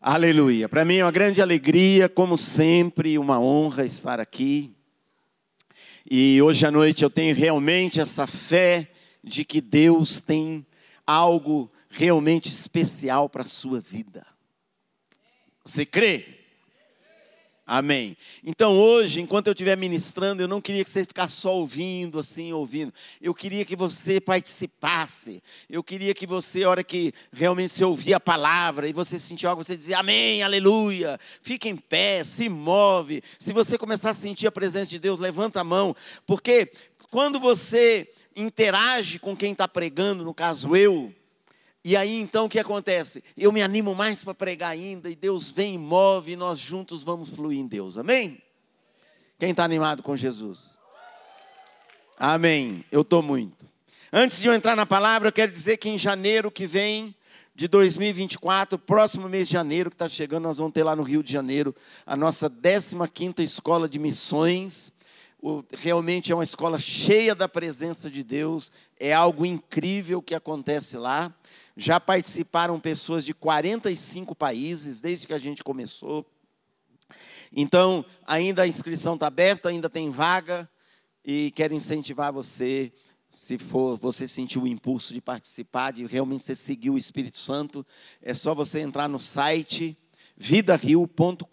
Aleluia. Para mim é uma grande alegria, como sempre, uma honra estar aqui. E hoje à noite eu tenho realmente essa fé de que Deus tem algo realmente especial para a sua vida. Você crê? Amém. Então hoje, enquanto eu estiver ministrando, eu não queria que você ficasse só ouvindo, assim, ouvindo. Eu queria que você participasse. Eu queria que você, a hora que realmente você ouvir a palavra e você sentir algo, você dizia amém, aleluia. Fique em pé, se move. Se você começar a sentir a presença de Deus, levanta a mão. Porque quando você interage com quem está pregando, no caso eu, e aí então o que acontece? Eu me animo mais para pregar ainda, e Deus vem e move, e nós juntos vamos fluir em Deus, amém? Quem está animado com Jesus? Amém, eu estou muito. Antes de eu entrar na palavra, eu quero dizer que em janeiro que vem, de 2024, próximo mês de janeiro, que está chegando, nós vamos ter lá no Rio de Janeiro a nossa 15 escola de missões. Realmente é uma escola cheia da presença de Deus, é algo incrível que acontece lá. Já participaram pessoas de 45 países desde que a gente começou. Então, ainda a inscrição está aberta, ainda tem vaga e quero incentivar você, se for você sentir o impulso de participar, de realmente você seguir o Espírito Santo, é só você entrar no site vidario.com.br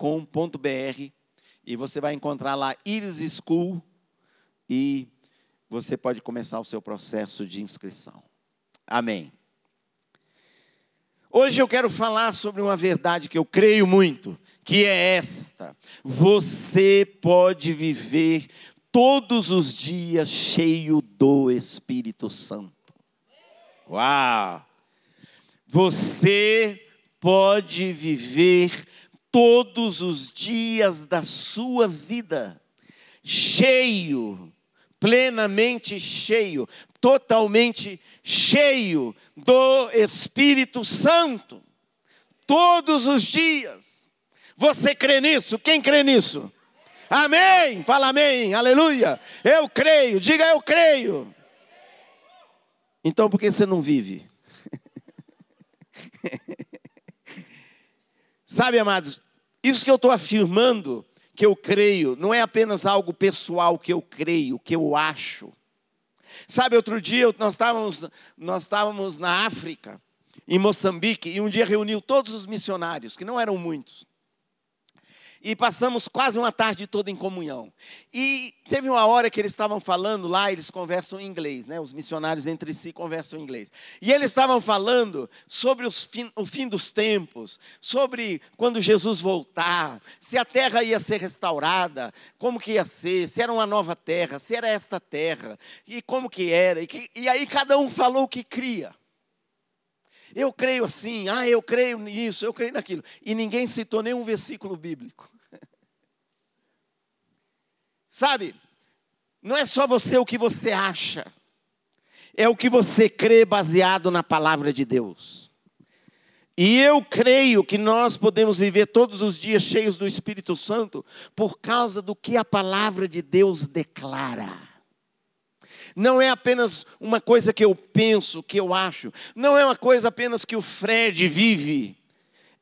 e você vai encontrar lá Iris School e você pode começar o seu processo de inscrição. Amém. Hoje eu quero falar sobre uma verdade que eu creio muito, que é esta: você pode viver todos os dias cheio do Espírito Santo. Uau! Você pode viver todos os dias da sua vida cheio, plenamente cheio, totalmente cheio do Espírito Santo, todos os dias. Você crê nisso? Quem crê nisso? Amém! Fala amém, aleluia. Eu creio, diga eu creio. Então por que você não vive? Sabe, amados, isso que eu estou afirmando, que eu creio, não é apenas algo pessoal que eu creio, que eu acho. Sabe, outro dia nós estávamos, nós estávamos na África, em Moçambique, e um dia reuniu todos os missionários, que não eram muitos. E passamos quase uma tarde toda em comunhão. E teve uma hora que eles estavam falando lá, eles conversam em inglês, né? Os missionários entre si conversam em inglês. E eles estavam falando sobre fim, o fim dos tempos, sobre quando Jesus voltar, se a terra ia ser restaurada, como que ia ser, se era uma nova terra, se era esta terra, e como que era. E, que, e aí cada um falou o que cria. Eu creio assim, ah, eu creio nisso, eu creio naquilo. E ninguém citou nenhum versículo bíblico. Sabe, não é só você o que você acha, é o que você crê baseado na palavra de Deus. E eu creio que nós podemos viver todos os dias cheios do Espírito Santo por causa do que a palavra de Deus declara. Não é apenas uma coisa que eu penso, que eu acho, não é uma coisa apenas que o Fred vive.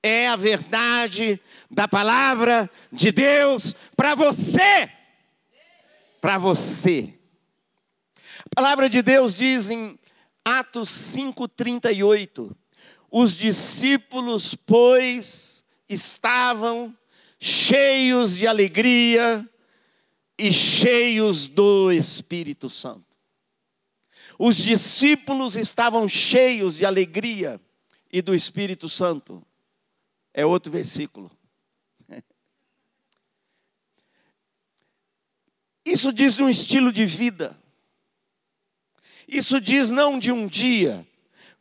É a verdade da palavra de Deus para você para você. A palavra de Deus diz em Atos 5:38, os discípulos, pois, estavam cheios de alegria e cheios do Espírito Santo. Os discípulos estavam cheios de alegria e do Espírito Santo. É outro versículo. Isso diz de um estilo de vida. Isso diz não de um dia.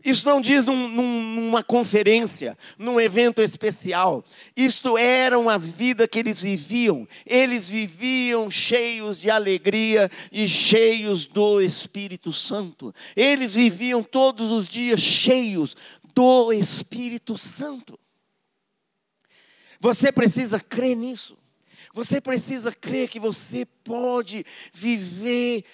Isso não diz num, numa conferência, num evento especial. Isto era uma vida que eles viviam. Eles viviam cheios de alegria e cheios do Espírito Santo. Eles viviam todos os dias cheios do Espírito Santo. Você precisa crer nisso. Você precisa crer que você pode viver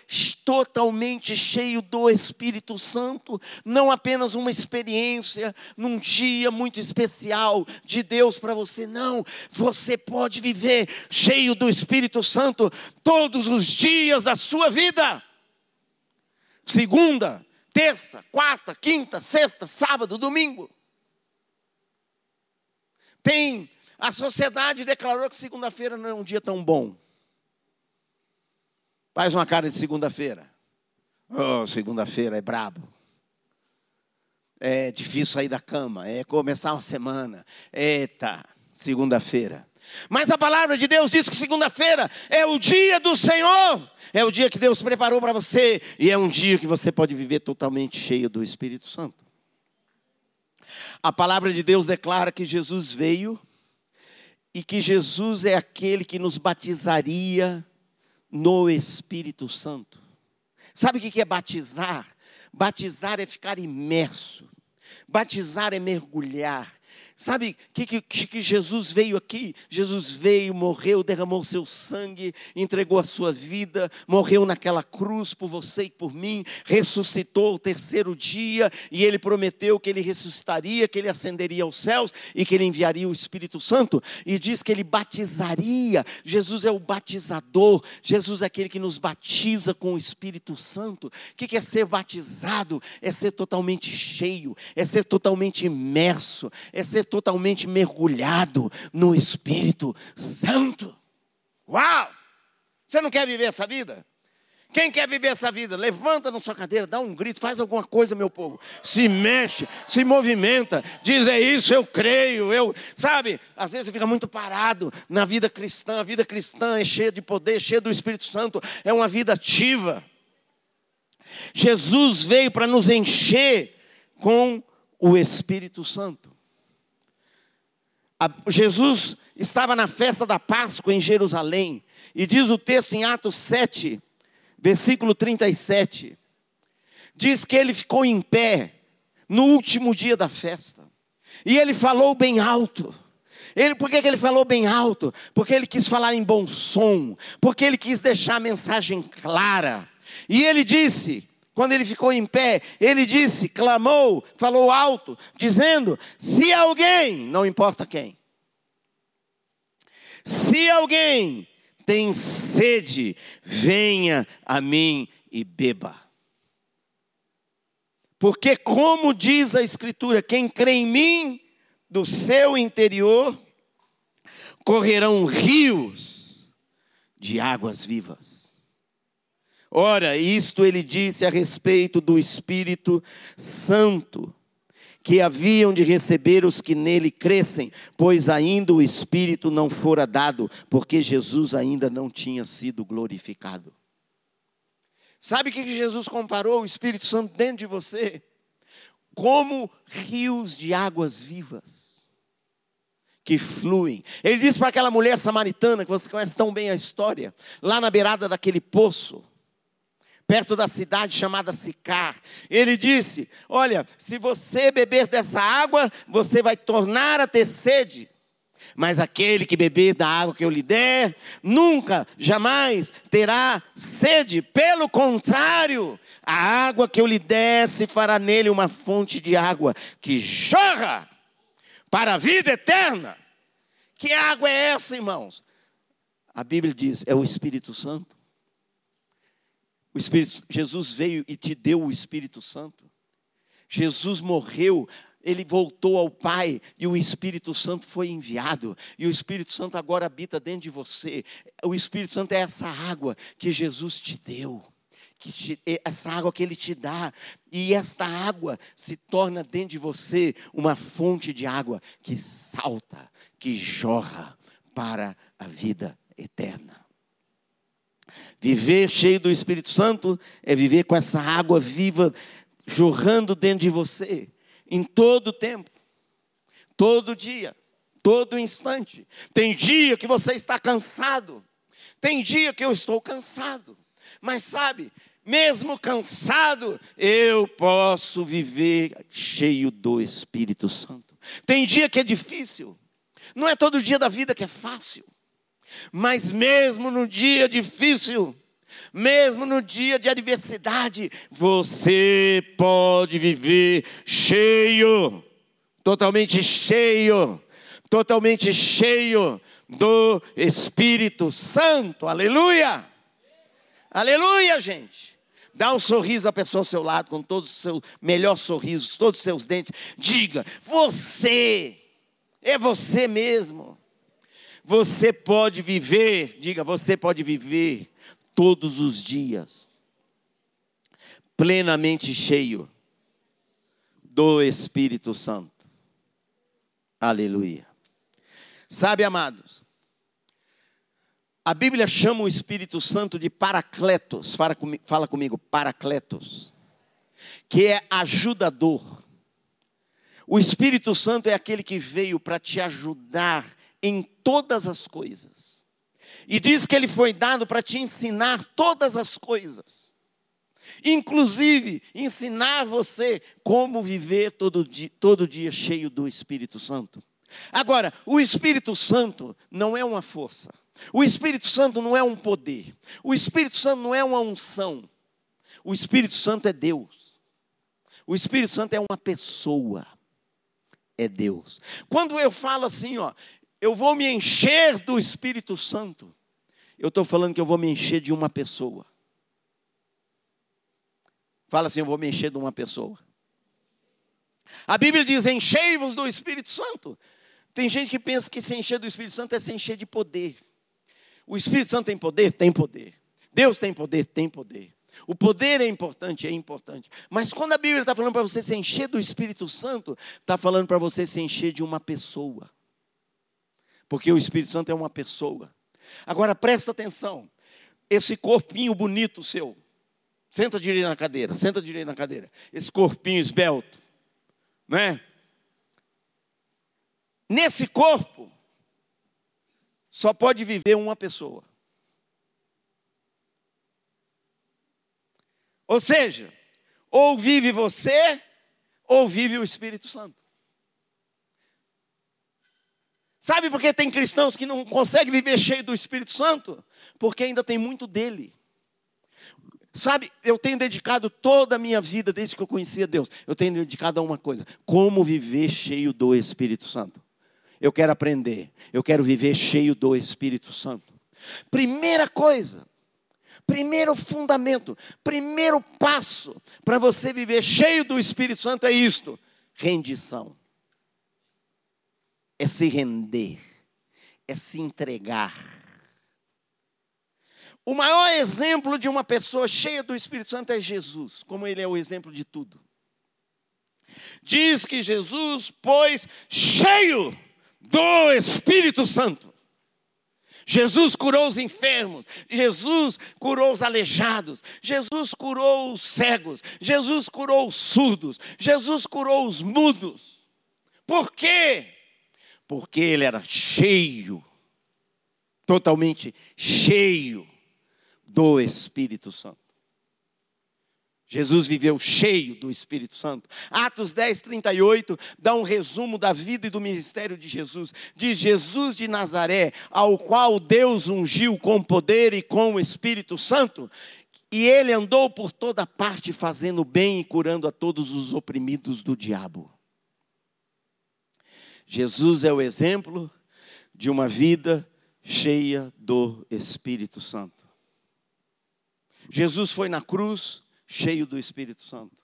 totalmente cheio do Espírito Santo, não apenas uma experiência num dia muito especial de Deus para você, não. Você pode viver cheio do Espírito Santo todos os dias da sua vida. Segunda, terça, quarta, quinta, sexta, sábado, domingo. Tem a sociedade declarou que segunda-feira não é um dia tão bom. Faz uma cara de segunda-feira. Oh, segunda-feira é brabo. É difícil sair da cama, é começar uma semana. Eita, segunda-feira. Mas a palavra de Deus diz que segunda-feira é o dia do Senhor. É o dia que Deus preparou para você e é um dia que você pode viver totalmente cheio do Espírito Santo. A palavra de Deus declara que Jesus veio e que Jesus é aquele que nos batizaria no Espírito Santo. Sabe o que é batizar? Batizar é ficar imerso, batizar é mergulhar, Sabe o que, que, que, Jesus veio aqui? Jesus veio, morreu, derramou seu sangue, entregou a sua vida, morreu naquela cruz por você e por mim, ressuscitou o terceiro dia e ele prometeu que ele ressuscitaria, que ele ascenderia aos céus e que ele enviaria o Espírito Santo. E diz que ele batizaria. Jesus é o batizador, Jesus é aquele que nos batiza com o Espírito Santo. O que é ser batizado? É ser totalmente cheio, é ser totalmente imerso, é ser totalmente mergulhado no Espírito Santo. Uau! Você não quer viver essa vida? Quem quer viver essa vida? Levanta na sua cadeira, dá um grito, faz alguma coisa, meu povo. Se mexe, se movimenta, diz é isso, eu creio, eu, sabe? Às vezes fica muito parado na vida cristã. A vida cristã é cheia de poder, cheia do Espírito Santo, é uma vida ativa. Jesus veio para nos encher com o Espírito Santo. Jesus estava na festa da Páscoa em Jerusalém, e diz o texto em Atos 7, versículo 37, diz que ele ficou em pé no último dia da festa, e ele falou bem alto. Ele, por que, que ele falou bem alto? Porque ele quis falar em bom som, porque ele quis deixar a mensagem clara. E ele disse: quando ele ficou em pé, ele disse, clamou, falou alto, dizendo: Se alguém, não importa quem, se alguém tem sede, venha a mim e beba. Porque, como diz a Escritura, quem crê em mim, do seu interior correrão rios de águas vivas. Ora, isto ele disse a respeito do Espírito Santo, que haviam de receber os que nele crescem, pois ainda o Espírito não fora dado, porque Jesus ainda não tinha sido glorificado. Sabe o que Jesus comparou o Espírito Santo dentro de você? Como rios de águas vivas que fluem. Ele disse para aquela mulher samaritana, que você conhece tão bem a história, lá na beirada daquele poço, perto da cidade chamada Sicar. Ele disse: Olha, se você beber dessa água, você vai tornar a ter sede. Mas aquele que beber da água que eu lhe der, nunca, jamais terá sede. Pelo contrário, a água que eu lhe der se fará nele uma fonte de água que jorra para a vida eterna. Que água é essa, irmãos? A Bíblia diz: é o Espírito Santo. O Espírito, Jesus veio e te deu o Espírito Santo. Jesus morreu, ele voltou ao Pai e o Espírito Santo foi enviado. E o Espírito Santo agora habita dentro de você. O Espírito Santo é essa água que Jesus te deu. Que te, essa água que Ele te dá, e esta água se torna dentro de você uma fonte de água que salta, que jorra para a vida eterna. Viver cheio do Espírito Santo é viver com essa água viva jorrando dentro de você, em todo o tempo, todo dia, todo instante. Tem dia que você está cansado, tem dia que eu estou cansado, mas sabe, mesmo cansado, eu posso viver cheio do Espírito Santo. Tem dia que é difícil, não é todo dia da vida que é fácil. Mas mesmo no dia difícil, mesmo no dia de adversidade, você pode viver cheio, totalmente cheio, totalmente cheio do Espírito Santo. Aleluia! Aleluia, gente. Dá um sorriso à pessoa ao seu lado, com todos os seus melhores sorrisos, todos os seus dentes. Diga: Você, é você mesmo. Você pode viver, diga, você pode viver todos os dias, plenamente cheio do Espírito Santo. Aleluia. Sabe, amados, a Bíblia chama o Espírito Santo de Paracletos, fala comigo, fala comigo Paracletos, que é ajudador. O Espírito Santo é aquele que veio para te ajudar em todas as coisas. E diz que ele foi dado para te ensinar todas as coisas. Inclusive, ensinar você como viver todo dia, todo dia cheio do Espírito Santo. Agora, o Espírito Santo não é uma força. O Espírito Santo não é um poder. O Espírito Santo não é uma unção. O Espírito Santo é Deus. O Espírito Santo é uma pessoa. É Deus. Quando eu falo assim, ó, eu vou me encher do Espírito Santo, eu estou falando que eu vou me encher de uma pessoa. Fala assim, eu vou me encher de uma pessoa. A Bíblia diz: enchei-vos do Espírito Santo. Tem gente que pensa que se encher do Espírito Santo é se encher de poder. O Espírito Santo tem poder? Tem poder. Deus tem poder? Tem poder. O poder é importante, é importante. Mas quando a Bíblia está falando para você se encher do Espírito Santo, está falando para você se encher de uma pessoa. Porque o Espírito Santo é uma pessoa. Agora presta atenção. Esse corpinho bonito seu. Senta direito na cadeira, senta direito na cadeira. Esse corpinho esbelto, né? Nesse corpo só pode viver uma pessoa. Ou seja, ou vive você, ou vive o Espírito Santo. Sabe por que tem cristãos que não conseguem viver cheio do Espírito Santo? Porque ainda tem muito dele. Sabe, eu tenho dedicado toda a minha vida, desde que eu conhecia Deus, eu tenho dedicado a uma coisa: como viver cheio do Espírito Santo. Eu quero aprender, eu quero viver cheio do Espírito Santo. Primeira coisa, primeiro fundamento, primeiro passo para você viver cheio do Espírito Santo é isto: rendição é se render, é se entregar. O maior exemplo de uma pessoa cheia do Espírito Santo é Jesus, como ele é o exemplo de tudo. Diz que Jesus, pois, cheio do Espírito Santo. Jesus curou os enfermos, Jesus curou os aleijados, Jesus curou os cegos, Jesus curou os surdos, Jesus curou os mudos. Por quê? Porque ele era cheio, totalmente cheio do Espírito Santo. Jesus viveu cheio do Espírito Santo. Atos 10, 38 dá um resumo da vida e do ministério de Jesus. Diz Jesus de Nazaré, ao qual Deus ungiu com poder e com o Espírito Santo, e ele andou por toda parte fazendo bem e curando a todos os oprimidos do diabo. Jesus é o exemplo de uma vida cheia do Espírito Santo. Jesus foi na cruz cheio do Espírito Santo.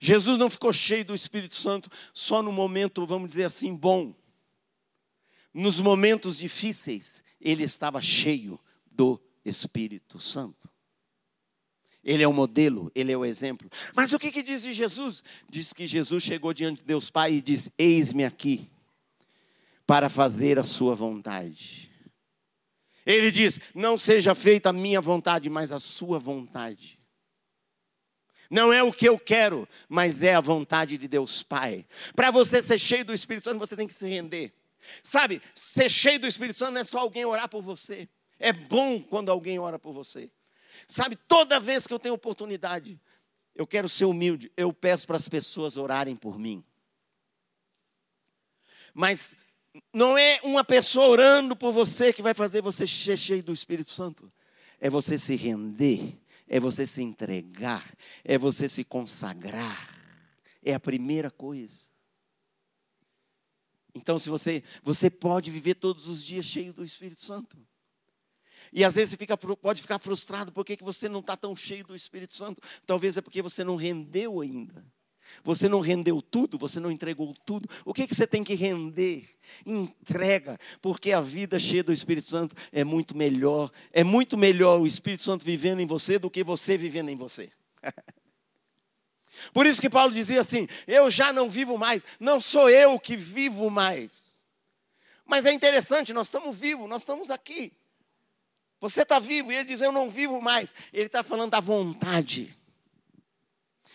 Jesus não ficou cheio do Espírito Santo só no momento, vamos dizer assim, bom. Nos momentos difíceis, ele estava cheio do Espírito Santo. Ele é o modelo, ele é o exemplo. Mas o que, que diz de Jesus? Diz que Jesus chegou diante de Deus Pai e diz: Eis-me aqui para fazer a sua vontade. Ele diz: Não seja feita a minha vontade, mas a sua vontade. Não é o que eu quero, mas é a vontade de Deus Pai. Para você ser cheio do Espírito Santo, você tem que se render. Sabe, ser cheio do Espírito Santo não é só alguém orar por você. É bom quando alguém ora por você. Sabe, toda vez que eu tenho oportunidade, eu quero ser humilde, eu peço para as pessoas orarem por mim. Mas Não é uma pessoa orando por você que vai fazer você ser cheio do Espírito Santo. É você se render, é você se entregar, é você se consagrar. É a primeira coisa. Então, se você, você pode viver todos os dias cheio do Espírito Santo. E às vezes você fica, pode ficar frustrado porque que você não está tão cheio do Espírito Santo. Talvez é porque você não rendeu ainda. Você não rendeu tudo, você não entregou tudo. O que, que você tem que render? Entrega, porque a vida cheia do Espírito Santo é muito melhor. É muito melhor o Espírito Santo vivendo em você do que você vivendo em você. Por isso que Paulo dizia assim: Eu já não vivo mais, não sou eu que vivo mais. Mas é interessante, nós estamos vivos, nós estamos aqui. Você está vivo, e ele diz: Eu não vivo mais. Ele está falando da vontade.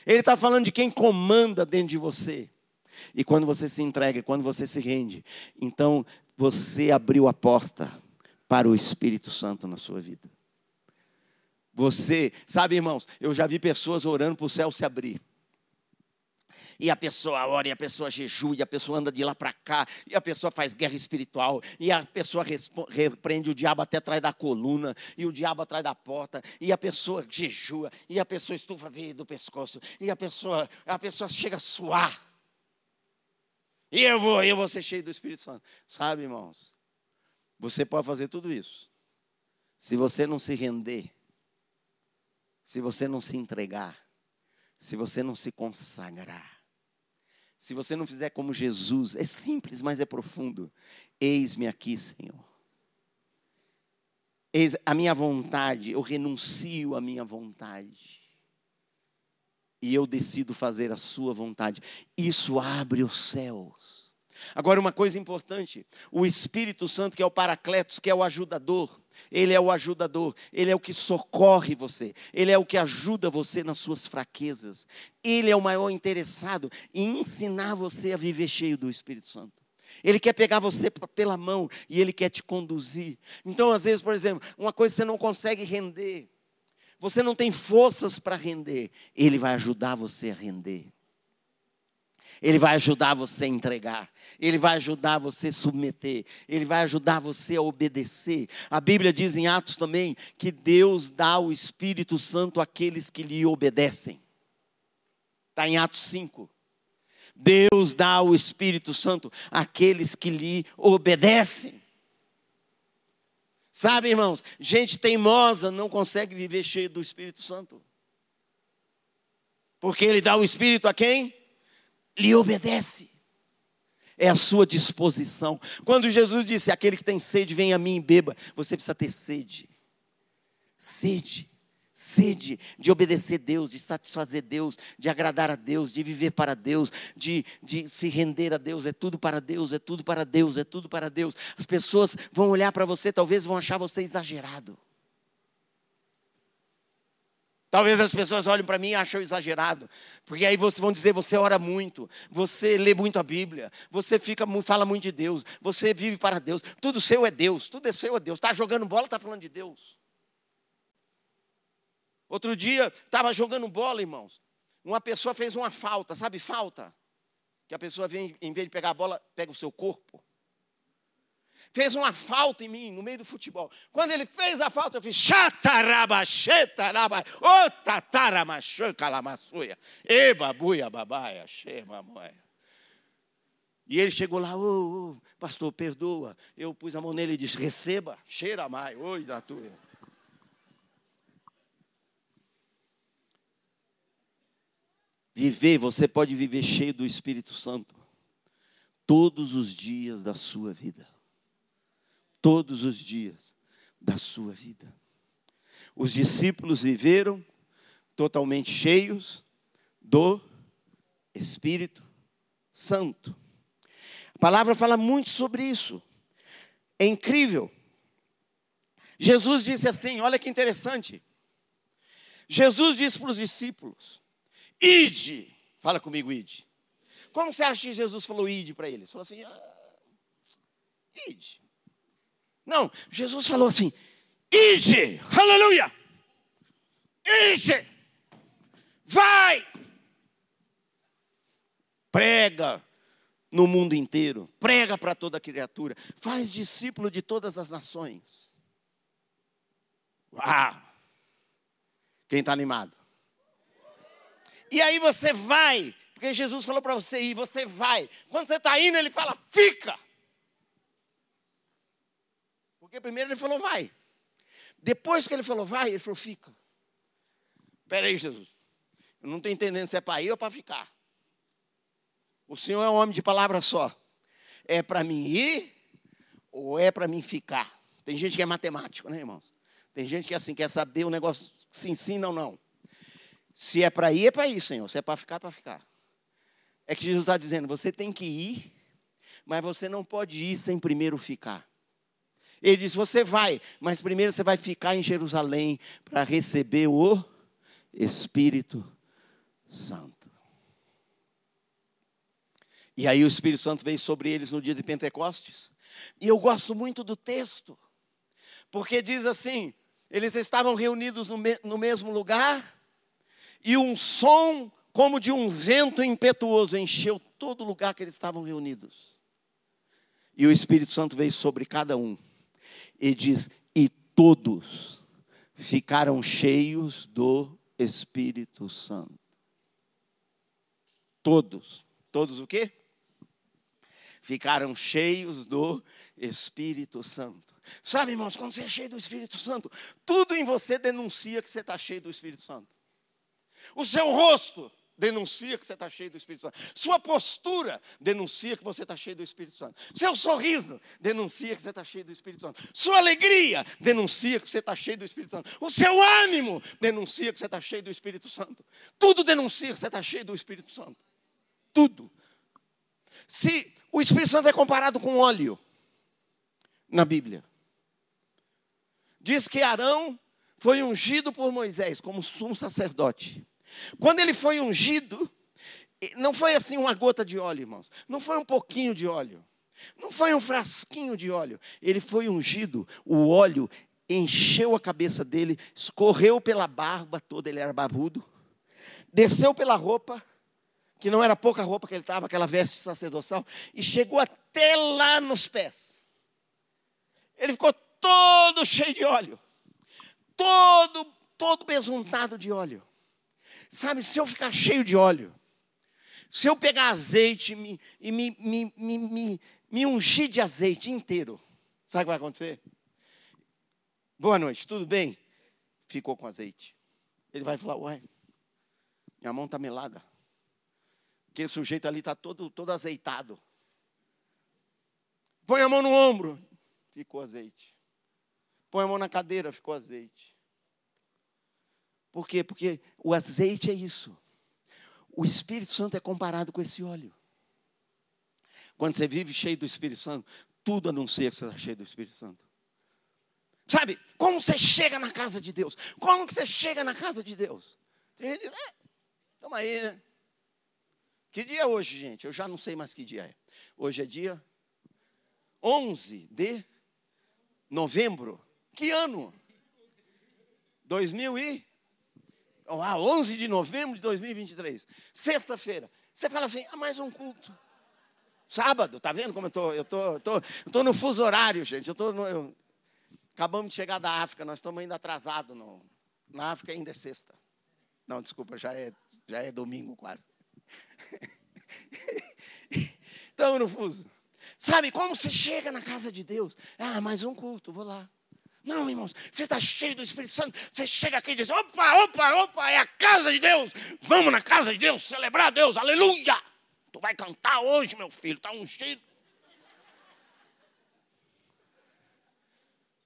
Ele está falando de quem comanda dentro de você. E quando você se entrega, quando você se rende, então você abriu a porta para o Espírito Santo na sua vida. Você, sabe, irmãos, eu já vi pessoas orando para o céu se abrir. E a pessoa ora, e a pessoa jejua, e a pessoa anda de lá para cá, e a pessoa faz guerra espiritual, e a pessoa repreende o diabo até atrás da coluna, e o diabo atrás da porta, e a pessoa jejua, e a pessoa estufa veio do pescoço, e a pessoa, a pessoa chega a suar. E eu vou, eu vou ser cheio do Espírito Santo. Sabe, irmãos? Você pode fazer tudo isso. Se você não se render, se você não se entregar, se você não se consagrar, se você não fizer como Jesus, é simples, mas é profundo. Eis-me aqui, Senhor. Eis a minha vontade, eu renuncio à minha vontade. E eu decido fazer a sua vontade. Isso abre os céus. Agora, uma coisa importante: o Espírito Santo, que é o Paracletos, que é o ajudador, ele é o ajudador, ele é o que socorre você, ele é o que ajuda você nas suas fraquezas. Ele é o maior interessado em ensinar você a viver cheio do Espírito Santo. Ele quer pegar você pela mão e ele quer te conduzir. Então, às vezes, por exemplo, uma coisa você não consegue render, você não tem forças para render, ele vai ajudar você a render. Ele vai ajudar você a entregar, Ele vai ajudar você a submeter, Ele vai ajudar você a obedecer. A Bíblia diz em Atos também que Deus dá o Espírito Santo àqueles que lhe obedecem. Está em Atos 5. Deus dá o Espírito Santo àqueles que lhe obedecem. Sabe, irmãos, gente teimosa não consegue viver cheio do Espírito Santo. Porque ele dá o Espírito a quem? Lhe obedece. É a sua disposição. Quando Jesus disse: Aquele que tem sede, vem a mim e beba, você precisa ter sede. Sede. Sede de obedecer Deus, de satisfazer Deus, de agradar a Deus, de viver para Deus, de, de se render a Deus. É tudo para Deus, é tudo para Deus, é tudo para Deus. As pessoas vão olhar para você, talvez vão achar você exagerado. Talvez as pessoas olhem para mim e achem exagerado, porque aí vocês vão dizer: você ora muito, você lê muito a Bíblia, você fica, fala muito de Deus, você vive para Deus, tudo seu é Deus, tudo é seu é Deus. Está jogando bola, está falando de Deus. Outro dia, estava jogando bola, irmãos. Uma pessoa fez uma falta, sabe falta? Que a pessoa vem, em vez de pegar a bola, pega o seu corpo fez uma falta em mim no meio do futebol. Quando ele fez a falta, eu fiz chatarabachetarabai, ô tataramachã calamassuia, e babuia babaia, mamoia. E ele chegou lá, ô, pastor, perdoa. Eu pus a mão nele e disse, receba, cheira mais, oi da tua. Viver, você pode viver cheio do Espírito Santo todos os dias da sua vida todos os dias da sua vida. Os discípulos viveram totalmente cheios do Espírito Santo. A palavra fala muito sobre isso. É incrível. Jesus disse assim: olha que interessante. Jesus disse para os discípulos: Ide, fala comigo, ide. Como você acha que Jesus falou ide para eles? Falou assim: ah, ide. Não, Jesus falou assim: ide, aleluia, ide, vai, prega, no mundo inteiro, prega para toda criatura, faz discípulo de todas as nações. Uau! Quem está animado? E aí você vai, porque Jesus falou para você ir, você vai. Quando você está indo, ele fala, fica. Porque primeiro ele falou, vai. Depois que ele falou, vai, ele falou, fica. Espera aí, Jesus. Eu não estou entendendo se é para ir ou para ficar. O Senhor é um homem de palavra só. É para mim ir ou é para mim ficar? Tem gente que é matemático, né, irmãos? Tem gente que assim quer saber o negócio se ensina ou não. Se é para ir, é para ir, Senhor. Se é para ficar, é para ficar. É que Jesus está dizendo: você tem que ir, mas você não pode ir sem primeiro ficar. Ele diz: você vai, mas primeiro você vai ficar em Jerusalém para receber o Espírito Santo. E aí o Espírito Santo veio sobre eles no dia de Pentecostes. E eu gosto muito do texto, porque diz assim: eles estavam reunidos no, me no mesmo lugar, e um som como de um vento impetuoso encheu todo o lugar que eles estavam reunidos. E o Espírito Santo veio sobre cada um, e diz: e todos ficaram cheios do Espírito Santo. Todos. Todos o quê? Ficaram cheios do Espírito Santo. Sabe, irmãos, quando você é cheio do Espírito Santo, tudo em você denuncia que você está cheio do Espírito Santo. O seu rosto denuncia que você está cheio do Espírito Santo. Sua postura denuncia que você está cheio do Espírito Santo. Seu sorriso denuncia que você está cheio do Espírito Santo. Sua alegria denuncia que você está cheio do Espírito Santo. O seu ânimo denuncia que você está cheio do Espírito Santo. Tudo denuncia que você está cheio do Espírito Santo. Tudo. Se o Espírito Santo é comparado com óleo na Bíblia, diz que Arão foi ungido por Moisés como sumo sacerdote. Quando ele foi ungido, não foi assim uma gota de óleo, irmãos. Não foi um pouquinho de óleo. Não foi um frasquinho de óleo. Ele foi ungido, o óleo encheu a cabeça dele, escorreu pela barba toda, ele era barbudo, desceu pela roupa, que não era pouca roupa que ele estava, aquela veste sacerdotal, e chegou até lá nos pés. Ele ficou todo cheio de óleo, todo, todo besuntado de óleo. Sabe, se eu ficar cheio de óleo, se eu pegar azeite me, e me, me, me, me, me ungir de azeite inteiro, sabe o que vai acontecer? Boa noite, tudo bem? Ficou com azeite. Ele vai falar, uai, minha mão está melada. Porque o sujeito ali está todo, todo azeitado. Põe a mão no ombro, ficou azeite. Põe a mão na cadeira, ficou azeite. Por quê? Porque o azeite é isso. O Espírito Santo é comparado com esse óleo. Quando você vive cheio do Espírito Santo, tudo anuncia que você está cheio do Espírito Santo. Sabe, como você chega na casa de Deus? Como que você chega na casa de Deus? Tem gente que diz, é, estamos aí, né? Que dia é hoje, gente? Eu já não sei mais que dia é. Hoje é dia 11 de novembro. Que ano? 2000 e ah, 11 de novembro de 2023, sexta-feira. Você fala assim, ah, mais um culto. Sábado, tá vendo como eu tô? Eu tô, tô, eu tô no fuso horário, gente. Eu tô no, eu... Acabamos de chegar da África, nós estamos ainda atrasados. No... Na África ainda é sexta. Não, desculpa, já é, já é domingo quase. estamos no fuso. Sabe como você chega na casa de Deus? Ah, mais um culto, vou lá. Não, irmãos, você está cheio do Espírito Santo. Você chega aqui e diz: opa, opa, opa, é a casa de Deus. Vamos na casa de Deus, celebrar Deus, aleluia. Tu vai cantar hoje, meu filho, está ungido.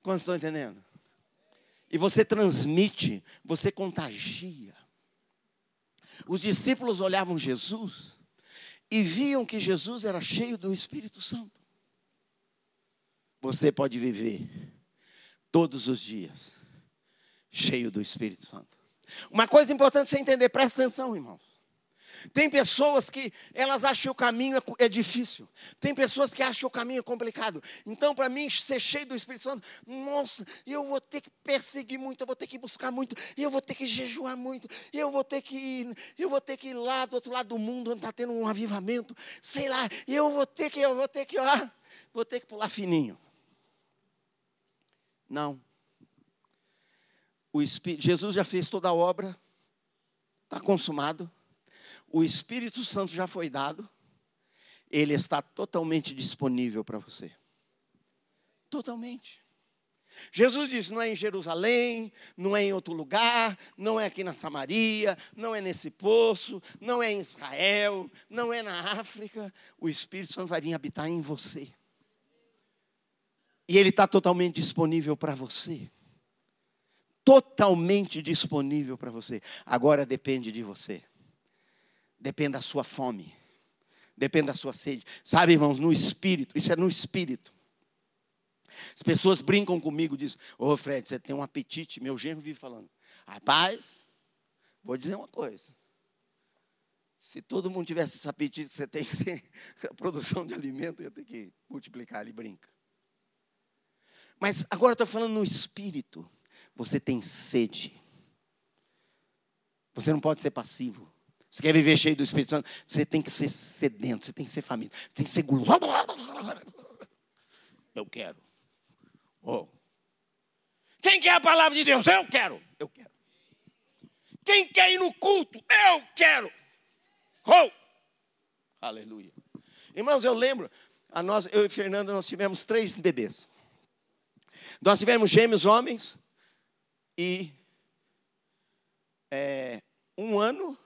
Quantos estão entendendo? E você transmite, você contagia. Os discípulos olhavam Jesus e viam que Jesus era cheio do Espírito Santo. Você pode viver todos os dias, cheio do Espírito Santo. Uma coisa importante você entender, presta atenção, irmãos. Tem pessoas que elas acham que o caminho é, é difícil. Tem pessoas que acham que o caminho é complicado. Então, para mim, ser cheio do Espírito Santo, nossa, eu vou ter que perseguir muito, eu vou ter que buscar muito, eu vou ter que jejuar muito, eu vou ter que ir, eu vou ter que ir lá do outro lado do mundo onde está tendo um avivamento, sei lá, eu vou ter que, eu vou ter que, ó, vou ter que pular fininho. Não. O Jesus já fez toda a obra, está consumado o Espírito Santo já foi dado, ele está totalmente disponível para você. Totalmente. Jesus disse: não é em Jerusalém, não é em outro lugar, não é aqui na Samaria, não é nesse poço, não é em Israel, não é na África. O Espírito Santo vai vir habitar em você. E ele está totalmente disponível para você. Totalmente disponível para você. Agora depende de você depende da sua fome, depende da sua sede. Sabe, irmãos, no espírito, isso é no espírito. As pessoas brincam comigo, dizem: Ô oh, Fred, você tem um apetite. Meu genro vive falando: Rapaz, vou dizer uma coisa. Se todo mundo tivesse esse apetite que você tem, a produção de alimento ia ter que multiplicar, ele brinca. Mas agora estou falando no espírito. Você tem sede. Você não pode ser passivo. Você quer viver cheio do Espírito Santo? Você tem que ser sedento, você tem que ser família, você tem que ser guloso. Eu quero. Oh. Quem quer a palavra de Deus? Eu quero. Eu quero. Quem quer ir no culto? Eu quero. Oh. Aleluia. Irmãos, eu lembro, a nós, eu e Fernanda, nós tivemos três bebês. Nós tivemos gêmeos homens e é, um ano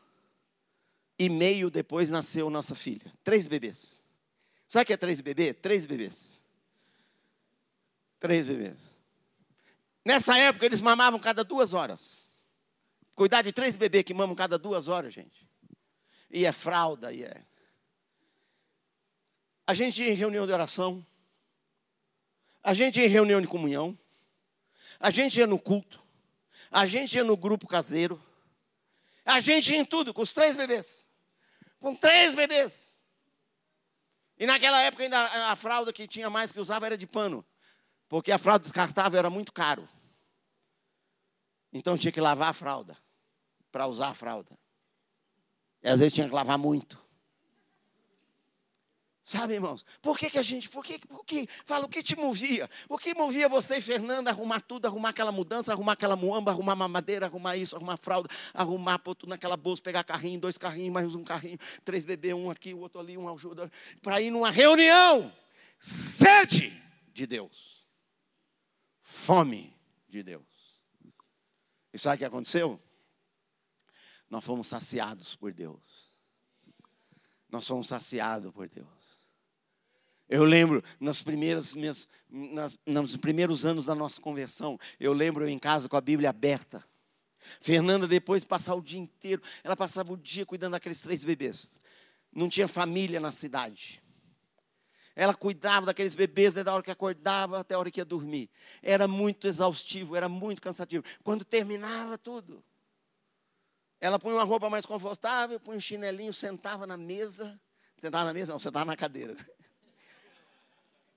e meio depois nasceu nossa filha. Três bebês. Sabe o que é três bebês? Três bebês. Três bebês. Nessa época eles mamavam cada duas horas. Cuidar de três bebês que mamam cada duas horas, gente. E é fralda, e é. A gente em reunião de oração. A gente ia em reunião de comunhão. A gente ia no culto. A gente ia no grupo caseiro. A gente ia em tudo, com os três bebês com três bebês. E naquela época ainda a, fralda que tinha mais que usava era de pano, porque a fralda descartável era muito caro. Então tinha que lavar a fralda para usar a fralda. E às vezes tinha que lavar muito. Sabe, irmãos? Por que, que a gente, por que, por que, fala, o que te movia? O que movia você e Fernanda arrumar tudo, arrumar aquela mudança, arrumar aquela muamba, arrumar mamadeira, arrumar isso, arrumar fralda, arrumar, pôr tudo naquela bolsa, pegar carrinho, dois carrinhos, mais um carrinho, três bebês, um aqui, o outro ali, um ajuda, para ir numa reunião. Sede de Deus. Fome de Deus. E sabe o que aconteceu? Nós fomos saciados por Deus. Nós fomos saciados por Deus. Eu lembro, nas primeiras, minhas, nas, nos primeiros anos da nossa conversão, eu lembro eu em casa com a Bíblia aberta. Fernanda, depois de passar o dia inteiro, ela passava o dia cuidando daqueles três bebês. Não tinha família na cidade. Ela cuidava daqueles bebês desde a hora que acordava até a hora que ia dormir. Era muito exaustivo, era muito cansativo. Quando terminava tudo, ela punha uma roupa mais confortável, punha um chinelinho, sentava na mesa. Sentava na mesa? Não, sentava na cadeira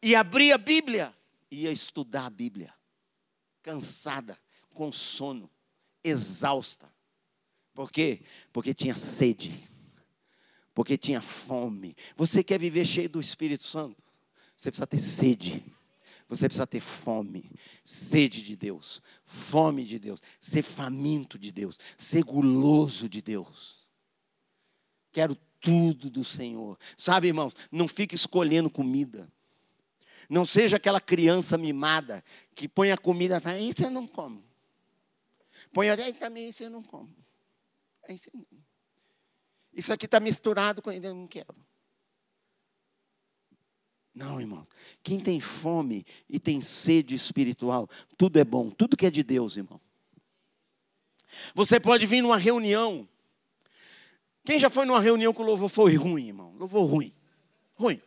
e abria a Bíblia, ia estudar a Bíblia, cansada, com sono, exausta. Por quê? Porque tinha sede, porque tinha fome. Você quer viver cheio do Espírito Santo? Você precisa ter sede. Você precisa ter fome, sede de Deus, fome de Deus, ser faminto de Deus, ser guloso de Deus. Quero tudo do Senhor. Sabe, irmãos, não fique escolhendo comida. Não seja aquela criança mimada que põe a comida e fala, isso eu não como. Põe aí também, isso eu não como. Isso, isso aqui está misturado com ainda não quero. Não, irmão. Quem tem fome e tem sede espiritual, tudo é bom, tudo que é de Deus, irmão. Você pode vir numa reunião. Quem já foi numa reunião que o louvor foi ruim, irmão? Louvor ruim. Ruim.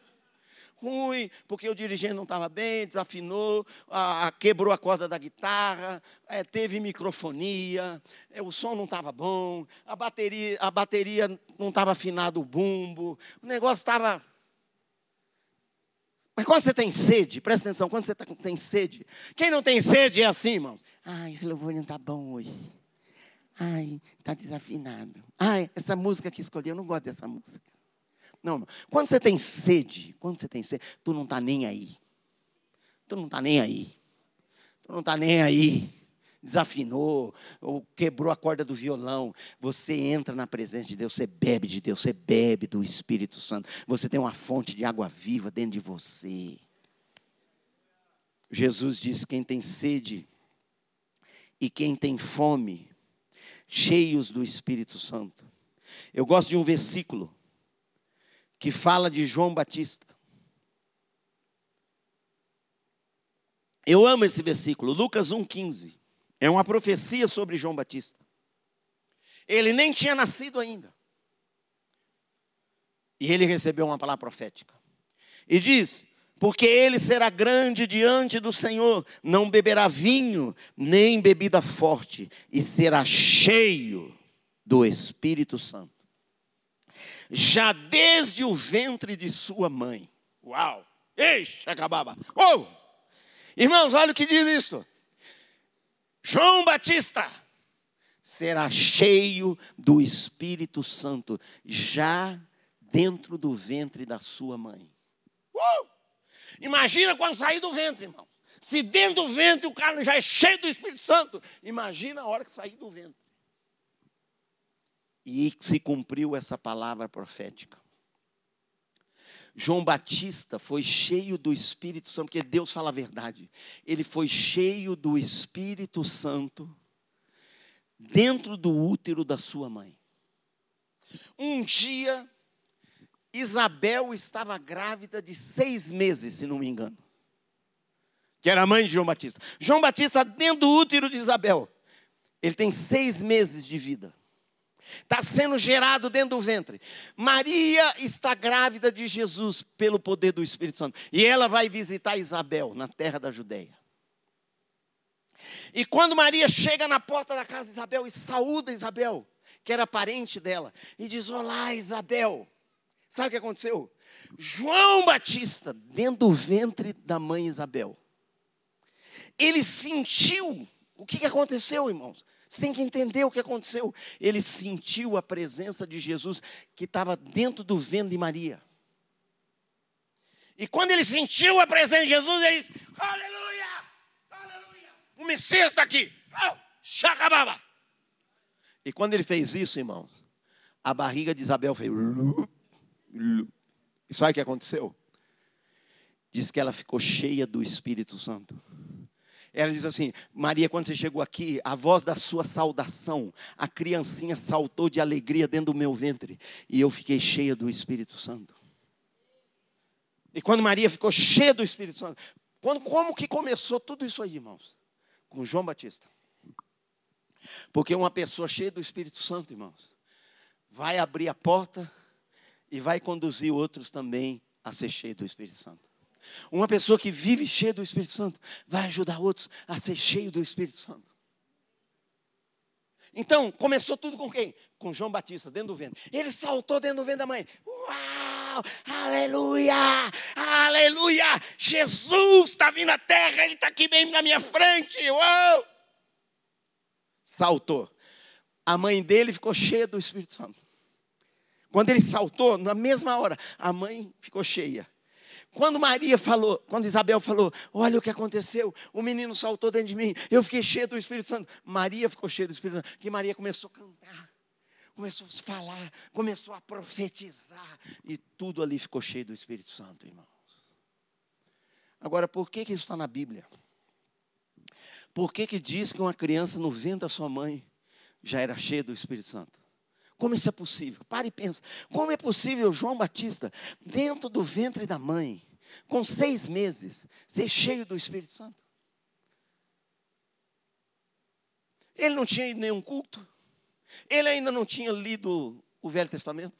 Ruim, porque o dirigente não estava bem, desafinou, a, a, quebrou a corda da guitarra, é, teve microfonia, é, o som não estava bom, a bateria, a bateria não estava afinado o bumbo, o negócio estava. Mas quando você tem sede, presta atenção, quando você tá, tem sede, quem não tem sede é assim, irmãos. Ah, esse louvor não está bom hoje. Ai, está desafinado. Ai, essa música que escolhi, eu não gosto dessa música. Não, quando você tem sede, quando você tem sede, tu não está nem aí. Tu não está nem aí. Tu não está nem aí. Desafinou, ou quebrou a corda do violão. Você entra na presença de Deus, você bebe de Deus, você bebe do Espírito Santo. Você tem uma fonte de água viva dentro de você. Jesus disse: quem tem sede e quem tem fome, cheios do Espírito Santo. Eu gosto de um versículo que fala de João Batista. Eu amo esse versículo, Lucas 1,15. É uma profecia sobre João Batista. Ele nem tinha nascido ainda. E ele recebeu uma palavra profética. E diz: porque ele será grande diante do Senhor, não beberá vinho, nem bebida forte, e será cheio do Espírito Santo. Já desde o ventre de sua mãe. Uau! Eixa, acabava. Oh! Irmãos, olha o que diz isso. João Batista será cheio do Espírito Santo, já dentro do ventre da sua mãe. Uh! Imagina quando sair do ventre, irmão. Se dentro do ventre o cara já é cheio do Espírito Santo, imagina a hora que sair do ventre. E se cumpriu essa palavra profética. João Batista foi cheio do Espírito Santo, porque Deus fala a verdade. Ele foi cheio do Espírito Santo dentro do útero da sua mãe. Um dia, Isabel estava grávida de seis meses, se não me engano. Que era a mãe de João Batista. João Batista, dentro do útero de Isabel, ele tem seis meses de vida. Está sendo gerado dentro do ventre. Maria está grávida de Jesus pelo poder do Espírito Santo. E ela vai visitar Isabel na terra da Judéia. E quando Maria chega na porta da casa de Isabel e saúda Isabel, que era parente dela, e diz: Olá, Isabel. Sabe o que aconteceu? João Batista, dentro do ventre da mãe Isabel, ele sentiu o que aconteceu, irmãos. Você tem que entender o que aconteceu. Ele sentiu a presença de Jesus que estava dentro do ventre de Maria. E quando ele sentiu a presença de Jesus, ele disse: Aleluia! Aleluia! O Messias está aqui! Oh, Chacababa! E quando ele fez isso, irmãos, a barriga de Isabel fez. E sabe o que aconteceu? Diz que ela ficou cheia do Espírito Santo. Ela diz assim: Maria, quando você chegou aqui, a voz da sua saudação, a criancinha saltou de alegria dentro do meu ventre, e eu fiquei cheia do Espírito Santo. E quando Maria ficou cheia do Espírito Santo, quando, como que começou tudo isso aí, irmãos? Com João Batista. Porque uma pessoa cheia do Espírito Santo, irmãos, vai abrir a porta e vai conduzir outros também a ser cheio do Espírito Santo. Uma pessoa que vive cheia do Espírito Santo vai ajudar outros a ser cheio do Espírito Santo. Então, começou tudo com quem? Com João Batista, dentro do vento. Ele saltou dentro do vento da mãe. Uau! Aleluia! Aleluia! Jesus está vindo à terra, ele está aqui bem na minha frente. Uau! Saltou. A mãe dele ficou cheia do Espírito Santo. Quando ele saltou, na mesma hora, a mãe ficou cheia. Quando Maria falou, quando Isabel falou, olha o que aconteceu, o menino saltou dentro de mim, eu fiquei cheio do Espírito Santo. Maria ficou cheia do Espírito Santo, que Maria começou a cantar, começou a falar, começou a profetizar, e tudo ali ficou cheio do Espírito Santo, irmãos. Agora, por que, que isso está na Bíblia? Por que, que diz que uma criança no ventre da sua mãe já era cheia do Espírito Santo? Como isso é possível? Pare e pensa. Como é possível João Batista, dentro do ventre da mãe, com seis meses, ser cheio do Espírito Santo? Ele não tinha ido nenhum culto. Ele ainda não tinha lido o Velho Testamento.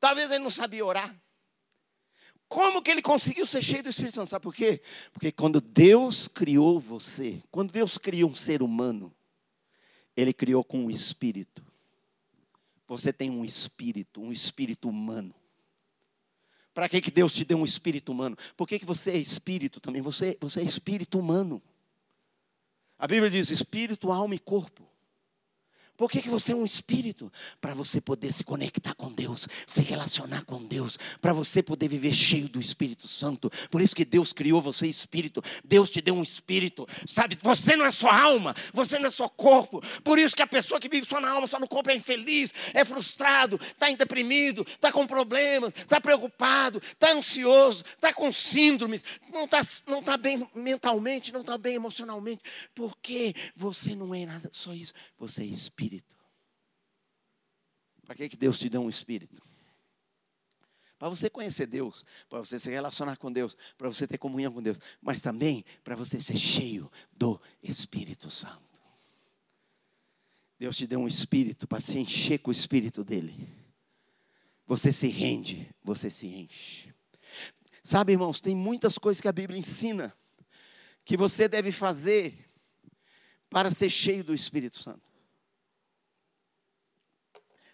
Talvez ele não sabia orar. Como que ele conseguiu ser cheio do Espírito Santo? Sabe por quê? Porque quando Deus criou você, quando Deus criou um ser humano, Ele criou com um espírito. Você tem um espírito, um espírito humano. Para que, que Deus te deu um espírito humano? Por que, que você é espírito também? Você, você é espírito humano. A Bíblia diz espírito, alma e corpo. Por que, que você é um espírito? Para você poder se conectar com Deus, se relacionar com Deus, para você poder viver cheio do Espírito Santo. Por isso que Deus criou você espírito. Deus te deu um espírito. Sabe, você não é só alma, você não é só corpo. Por isso que a pessoa que vive só na alma, só no corpo é infeliz, é frustrado, está deprimido, está com problemas, está preocupado, está ansioso, está com síndromes, não está não tá bem mentalmente, não está bem emocionalmente. Porque você não é nada só isso. Você é espírito espírito. Para que, que Deus te deu um espírito? Para você conhecer Deus, para você se relacionar com Deus, para você ter comunhão com Deus, mas também para você ser cheio do Espírito Santo. Deus te deu um espírito para se encher com o espírito dele. Você se rende, você se enche. Sabe, irmãos, tem muitas coisas que a Bíblia ensina que você deve fazer para ser cheio do Espírito Santo.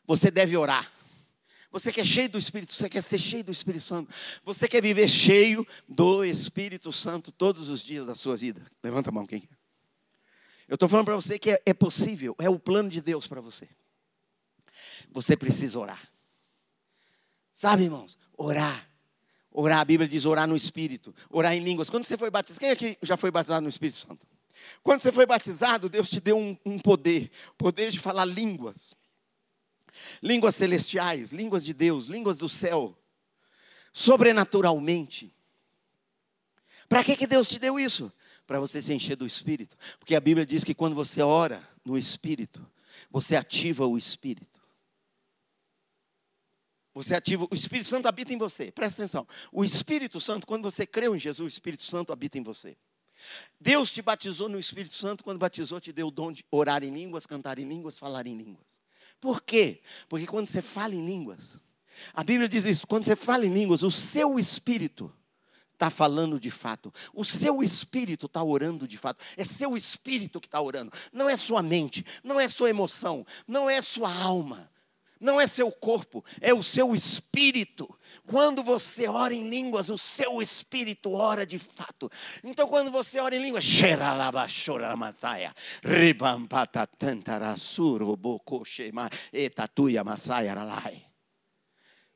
Você deve orar. Você quer cheio do Espírito, você quer ser cheio do Espírito Santo. Você quer viver cheio do Espírito Santo todos os dias da sua vida. Levanta a mão, quem quer. Eu estou falando para você que é, é possível, é o plano de Deus para você. Você precisa orar. Sabe, irmãos? Orar. Orar, a Bíblia diz orar no Espírito, orar em línguas. Quando você foi batizado, quem aqui já foi batizado no Espírito Santo? Quando você foi batizado, Deus te deu um, um poder, poder de falar línguas línguas celestiais, línguas de Deus, línguas do céu, sobrenaturalmente. Para que, que Deus te deu isso? Para você se encher do Espírito. Porque a Bíblia diz que quando você ora no Espírito, você ativa o Espírito. Você ativa, o Espírito Santo habita em você. Presta atenção. O Espírito Santo, quando você creu em Jesus, o Espírito Santo habita em você. Deus te batizou no Espírito Santo, quando batizou, te deu o dom de orar em línguas, cantar em línguas, falar em línguas. Por quê? Porque quando você fala em línguas, a Bíblia diz isso: quando você fala em línguas, o seu espírito está falando de fato, o seu espírito está orando de fato, é seu espírito que está orando, não é sua mente, não é sua emoção, não é sua alma, não é seu corpo, é o seu espírito. Quando você ora em línguas, o seu espírito ora de fato. Então, quando você ora em línguas,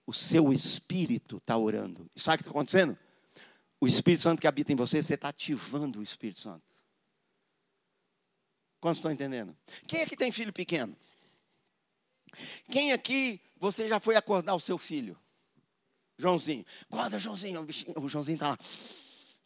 o seu espírito está orando. E sabe o que está acontecendo? O Espírito Santo que habita em você, você está ativando o Espírito Santo. Quantos estão entendendo? Quem é que tem filho pequeno? Quem aqui você já foi acordar o seu filho? Joãozinho. Acorda, Joãozinho. O Joãozinho está lá.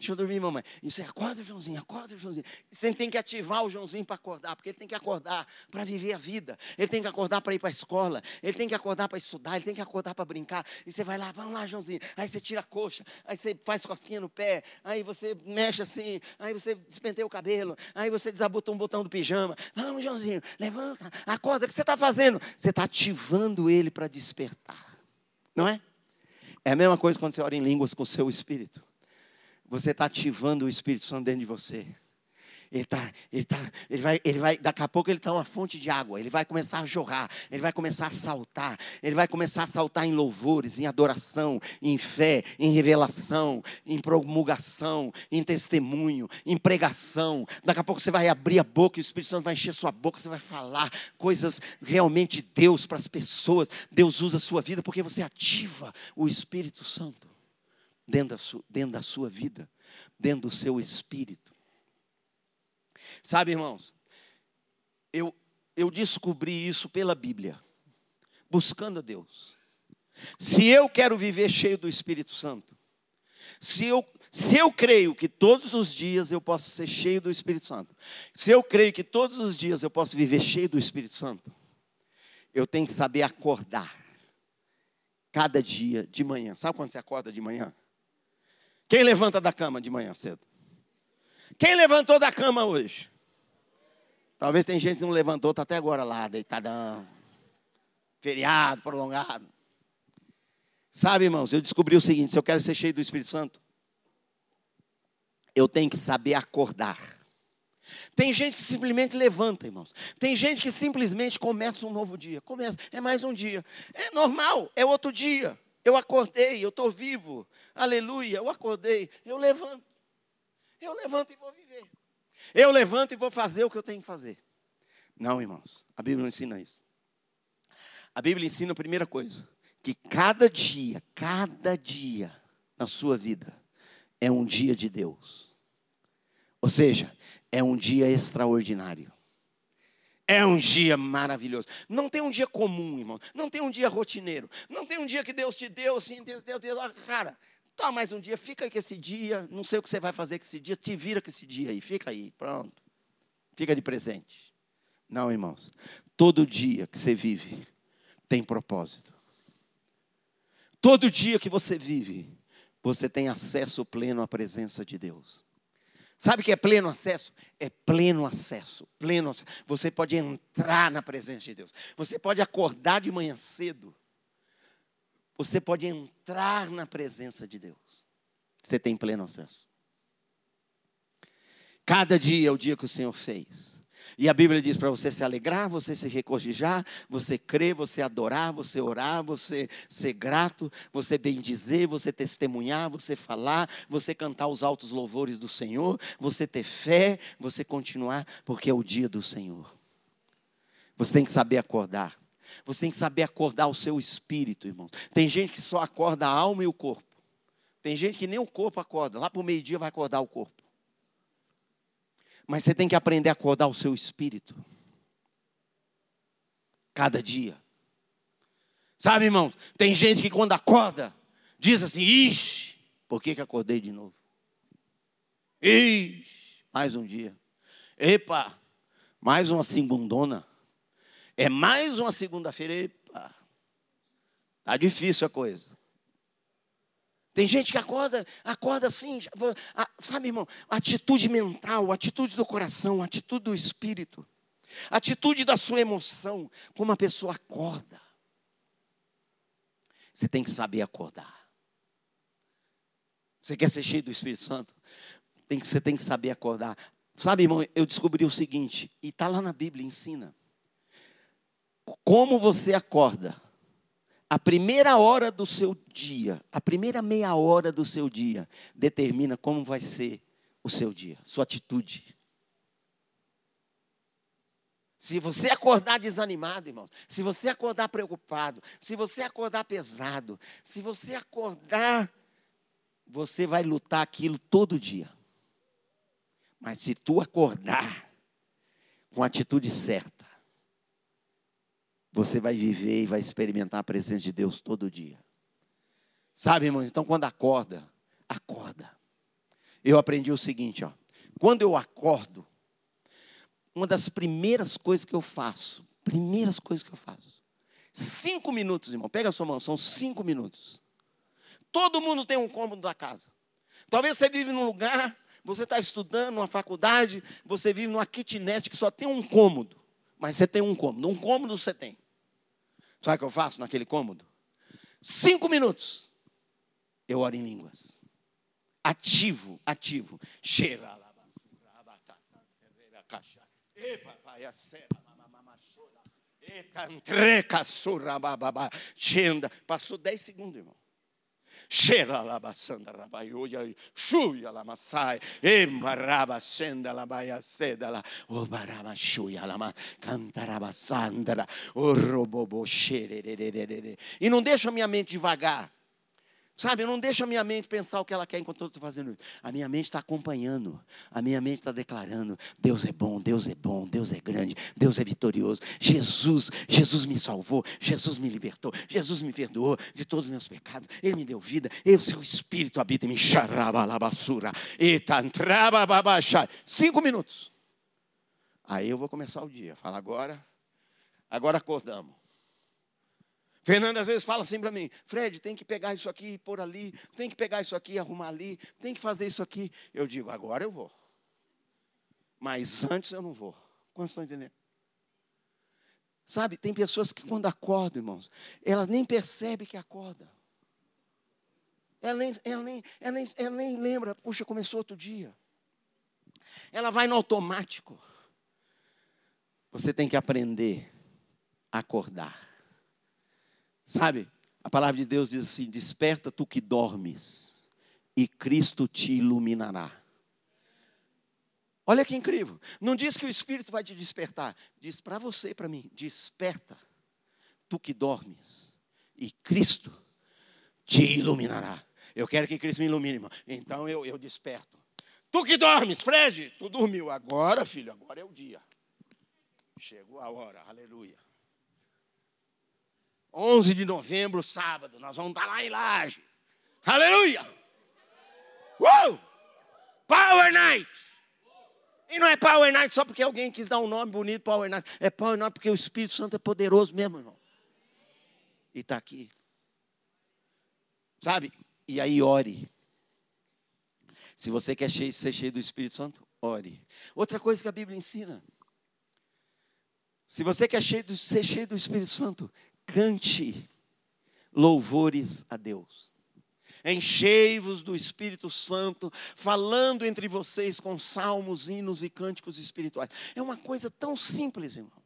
Deixa eu dormir, mamãe. E você acorda, Joãozinho, acorda, Joãozinho. Você tem que ativar o Joãozinho para acordar, porque ele tem que acordar para viver a vida. Ele tem que acordar para ir para a escola. Ele tem que acordar para estudar. Ele tem que acordar para brincar. E você vai lá, vamos lá, Joãozinho. Aí você tira a coxa. Aí você faz cosquinha no pé. Aí você mexe assim. Aí você despenteia o cabelo. Aí você desabotou um botão do pijama. Vamos, Joãozinho, levanta, acorda. O que você está fazendo? Você está ativando ele para despertar. Não é? É a mesma coisa quando você ora em línguas com o seu espírito você está ativando o Espírito Santo dentro de você. Ele, tá, ele, tá, ele, vai, ele vai, daqui a pouco ele está uma fonte de água, ele vai começar a jorrar, ele vai começar a saltar, ele vai começar a saltar em louvores, em adoração, em fé, em revelação, em promulgação, em testemunho, em pregação. Daqui a pouco você vai abrir a boca e o Espírito Santo vai encher sua boca, você vai falar coisas realmente de Deus para as pessoas. Deus usa a sua vida porque você ativa o Espírito Santo dentro da, sua, dentro da sua vida, dentro do seu espírito. Sabe, irmãos, eu, eu descobri isso pela Bíblia, buscando a Deus. Se eu quero viver cheio do Espírito Santo, se eu, se eu creio que todos os dias eu posso ser cheio do Espírito Santo, se eu creio que todos os dias eu posso viver cheio do Espírito Santo, eu tenho que saber acordar cada dia de manhã. Sabe quando você acorda de manhã? Quem levanta da cama de manhã cedo? Quem levantou da cama hoje? Talvez tem gente que não levantou, está até agora lá, deitadão. Feriado, prolongado. Sabe, irmãos, eu descobri o seguinte: se eu quero ser cheio do Espírito Santo, eu tenho que saber acordar. Tem gente que simplesmente levanta, irmãos. Tem gente que simplesmente começa um novo dia. Começa, é mais um dia. É normal, é outro dia. Eu acordei, eu estou vivo. Aleluia, eu acordei. Eu levanto. Eu levanto e vou viver. Eu levanto e vou fazer o que eu tenho que fazer. Não, irmãos, a Bíblia não ensina isso. A Bíblia ensina a primeira coisa: que cada dia, cada dia na sua vida é um dia de Deus. Ou seja, é um dia extraordinário. É um dia maravilhoso. Não tem um dia comum, irmão. Não tem um dia rotineiro. Não tem um dia que Deus te deu assim, Deus, Deus, Deus. Ah, cara, tá mais um dia, fica aí com esse dia. Não sei o que você vai fazer com esse dia, te vira com esse dia aí, fica aí, pronto. Fica de presente. Não, irmãos. Todo dia que você vive tem propósito. Todo dia que você vive, você tem acesso pleno à presença de Deus. Sabe o que é pleno acesso? É pleno acesso, pleno acesso. Você pode entrar na presença de Deus. Você pode acordar de manhã cedo. Você pode entrar na presença de Deus. Você tem pleno acesso. Cada dia é o dia que o Senhor fez. E a Bíblia diz para você se alegrar, você se regozijar, você crer, você adorar, você orar, você ser grato, você bendizer, você testemunhar, você falar, você cantar os altos louvores do Senhor, você ter fé, você continuar, porque é o dia do Senhor. Você tem que saber acordar. Você tem que saber acordar o seu espírito, irmão. Tem gente que só acorda a alma e o corpo. Tem gente que nem o corpo acorda. Lá para o meio-dia vai acordar o corpo. Mas você tem que aprender a acordar o seu espírito. Cada dia. Sabe, irmãos? Tem gente que quando acorda, diz assim: ixi, por que, que acordei de novo? Ixi, mais um dia. Epa, mais uma segundona. É mais uma segunda-feira. Epa, tá difícil a coisa. Tem gente que acorda, acorda assim, sabe, irmão, atitude mental, atitude do coração, atitude do espírito, atitude da sua emoção, como a pessoa acorda. Você tem que saber acordar. Você quer ser cheio do Espírito Santo? Tem que, você tem que saber acordar. Sabe, irmão, eu descobri o seguinte, e está lá na Bíblia, ensina. Como você acorda a primeira hora do seu dia, a primeira meia hora do seu dia, determina como vai ser o seu dia, sua atitude. Se você acordar desanimado, irmãos, se você acordar preocupado, se você acordar pesado, se você acordar, você vai lutar aquilo todo dia. Mas se tu acordar com a atitude certa, você vai viver e vai experimentar a presença de Deus todo dia. Sabe, irmãos? Então, quando acorda, acorda. Eu aprendi o seguinte, ó. Quando eu acordo, uma das primeiras coisas que eu faço, primeiras coisas que eu faço, cinco minutos, irmão, pega a sua mão, são cinco minutos. Todo mundo tem um cômodo da casa. Talvez você vive num lugar, você está estudando numa faculdade, você vive numa kitnet que só tem um cômodo. Mas você tem um cômodo. Um cômodo você tem. Sabe o que eu faço naquele cômodo? Cinco minutos. Eu oro em línguas. Ativo, ativo. Cheira lá. Passou dez segundos, irmão. Cheira labassanda rabaioia, chuia lamassai, embaraba senda labaia seda la, o baraba chuia lama, cantaraba sandra, o robobo xererererere. E não deixa a minha mente devagar. Sabe, eu não deixo a minha mente pensar o que ela quer enquanto eu estou fazendo isso. A minha mente está acompanhando, a minha mente está declarando: Deus é bom, Deus é bom, Deus é grande, Deus é vitorioso. Jesus, Jesus me salvou, Jesus me libertou, Jesus me perdoou de todos os meus pecados, Ele me deu vida, e o seu Espírito habita em mim. Xarabalabassura, etantrabababachai. Cinco minutos. Aí eu vou começar o dia. Fala agora, agora acordamos. Fernanda às vezes fala assim para mim: Fred, tem que pegar isso aqui e pôr ali, tem que pegar isso aqui e arrumar ali, tem que fazer isso aqui. Eu digo: agora eu vou. Mas antes eu não vou. Quantos estão entendendo? Sabe, tem pessoas que quando acordam, irmãos, elas nem percebem que acordam. Ela nem, ela, nem, ela, nem, ela nem lembra, puxa, começou outro dia. Ela vai no automático. Você tem que aprender a acordar. Sabe? A palavra de Deus diz assim: Desperta tu que dormes, e Cristo te iluminará. Olha que incrível. Não diz que o Espírito vai te despertar. Diz para você e para mim: Desperta, tu que dormes, e Cristo te iluminará. Eu quero que Cristo me ilumine, irmão. Então eu, eu desperto. Tu que dormes, Fred, tu dormiu. Agora, filho, agora é o dia. Chegou a hora, aleluia. 11 de novembro, sábado, nós vamos estar lá em Laje. Aleluia! Uh! Power Night! E não é Power Night só porque alguém quis dar um nome bonito, Power Night. É Power Night porque o Espírito Santo é poderoso mesmo, irmão. E está aqui. Sabe? E aí ore. Se você quer ser cheio do Espírito Santo, ore. Outra coisa que a Bíblia ensina. Se você quer ser cheio do Espírito Santo, cante louvores a Deus. Enchei-vos do Espírito Santo, falando entre vocês com salmos, hinos e cânticos espirituais. É uma coisa tão simples, irmãos.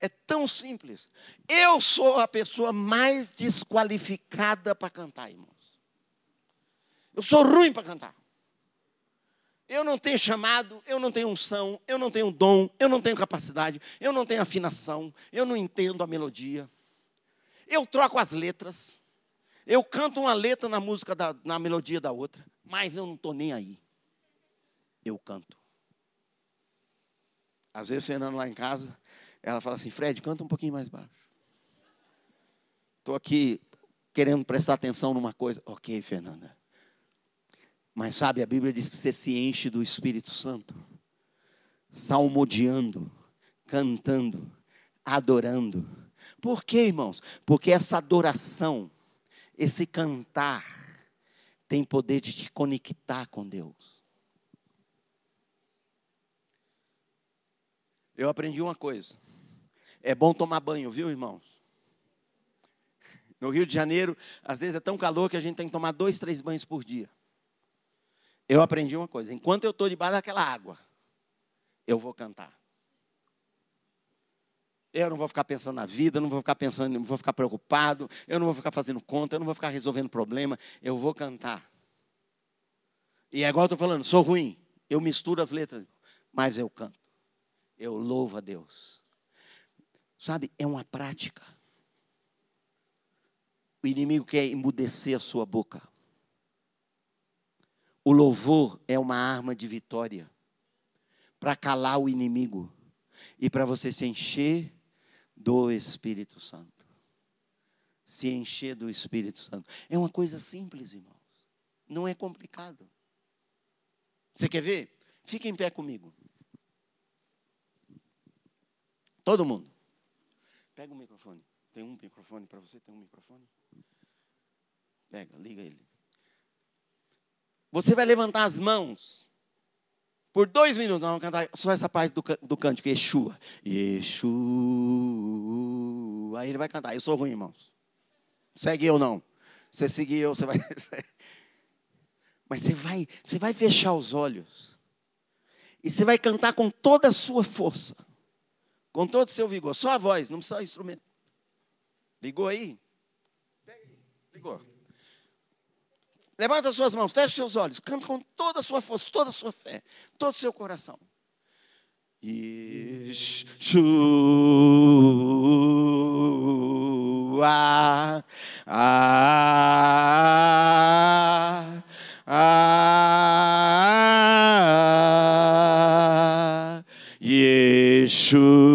É tão simples. Eu sou a pessoa mais desqualificada para cantar, irmãos. Eu sou ruim para cantar. Eu não tenho chamado, eu não tenho unção, eu não tenho dom, eu não tenho capacidade, eu não tenho afinação, eu não entendo a melodia. Eu troco as letras. Eu canto uma letra na música, da, na melodia da outra, mas eu não estou nem aí. Eu canto. Às vezes, Fernando lá em casa, ela fala assim: Fred, canta um pouquinho mais baixo. Estou aqui querendo prestar atenção numa coisa. Ok, Fernanda. Mas sabe, a Bíblia diz que você se enche do Espírito Santo, salmodiando, cantando, adorando. Por quê, irmãos? Porque essa adoração, esse cantar, tem poder de te conectar com Deus. Eu aprendi uma coisa. É bom tomar banho, viu, irmãos? No Rio de Janeiro, às vezes é tão calor que a gente tem que tomar dois, três banhos por dia eu aprendi uma coisa: enquanto eu estou debaixo daquela água, eu vou cantar. Eu não vou ficar pensando na vida, não vou ficar pensando, não vou ficar preocupado, eu não vou ficar fazendo conta, eu não vou ficar resolvendo problema, eu vou cantar. E é igual eu estou falando, sou ruim, eu misturo as letras, mas eu canto. Eu louvo a Deus. Sabe, é uma prática. O inimigo quer embudecer a sua boca. O louvor é uma arma de vitória para calar o inimigo e para você se encher do Espírito Santo. Se encher do Espírito Santo. É uma coisa simples, irmãos. Não é complicado. Você quer ver? Fique em pé comigo. Todo mundo. Pega o microfone. Tem um microfone para você? Tem um microfone? Pega, liga ele. Você vai levantar as mãos. Por dois minutos, nós vamos cantar só essa parte do, do cântico, Yeshua. Yeshua. Aí ele vai cantar. Eu sou ruim, irmãos. Segue eu não. Você seguir eu, você vai. Mas você vai, você vai fechar os olhos. E você vai cantar com toda a sua força. Com todo o seu vigor. Só a voz, não precisa o instrumento. Ligou aí? Ligou. Levanta as suas mãos, feche seus olhos, canta com toda a sua força, toda a sua fé, todo o seu coração. Yeshua, ah, ah, Yeshua,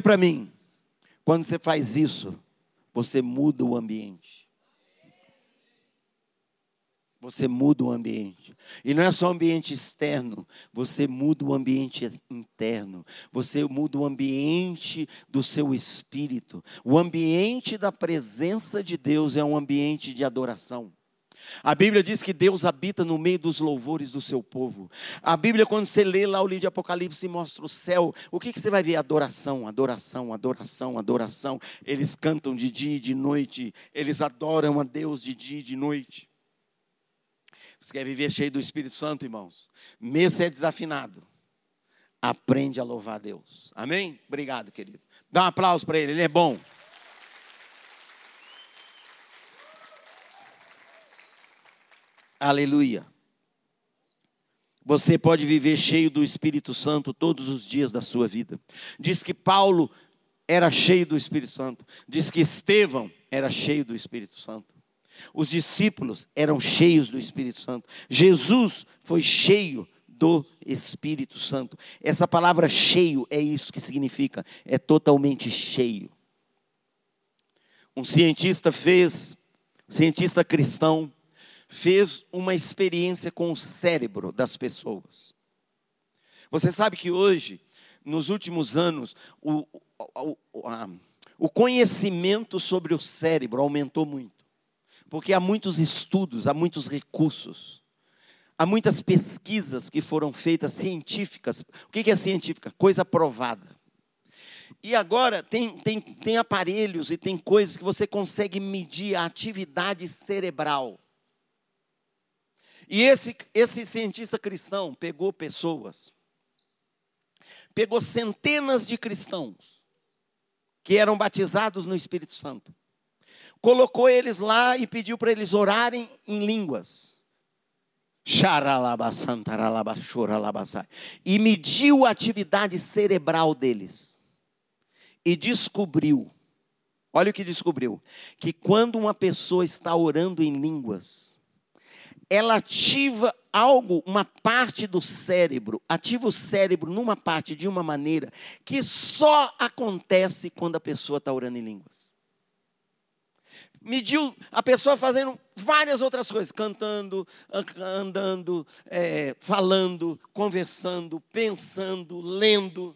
Olha para mim. Quando você faz isso, você muda o ambiente. Você muda o ambiente. E não é só o ambiente externo, você muda o ambiente interno. Você muda o ambiente do seu espírito. O ambiente da presença de Deus é um ambiente de adoração. A Bíblia diz que Deus habita no meio dos louvores do seu povo. A Bíblia, quando você lê lá o livro de Apocalipse, mostra o céu. O que, que você vai ver? Adoração, adoração, adoração, adoração. Eles cantam de dia e de noite. Eles adoram a Deus de dia e de noite. Você quer viver cheio do Espírito Santo, irmãos? Mesmo se é desafinado, aprende a louvar a Deus. Amém? Obrigado, querido. Dá um aplauso para ele, ele é bom. Aleluia. Você pode viver cheio do Espírito Santo todos os dias da sua vida. Diz que Paulo era cheio do Espírito Santo. Diz que Estevão era cheio do Espírito Santo. Os discípulos eram cheios do Espírito Santo. Jesus foi cheio do Espírito Santo. Essa palavra cheio é isso que significa, é totalmente cheio. Um cientista fez, um cientista cristão, fez uma experiência com o cérebro das pessoas. Você sabe que hoje, nos últimos anos, o, o, a, o conhecimento sobre o cérebro aumentou muito. Porque há muitos estudos, há muitos recursos, há muitas pesquisas que foram feitas científicas. O que é científica? Coisa provada. E agora tem, tem, tem aparelhos e tem coisas que você consegue medir a atividade cerebral. E esse, esse cientista cristão pegou pessoas, pegou centenas de cristãos que eram batizados no Espírito Santo, colocou eles lá e pediu para eles orarem em línguas. E mediu a atividade cerebral deles. E descobriu, olha o que descobriu: que quando uma pessoa está orando em línguas, ela ativa algo, uma parte do cérebro, ativa o cérebro numa parte de uma maneira que só acontece quando a pessoa está orando em línguas. Mediu a pessoa fazendo várias outras coisas, cantando, andando, é, falando, conversando, pensando, lendo.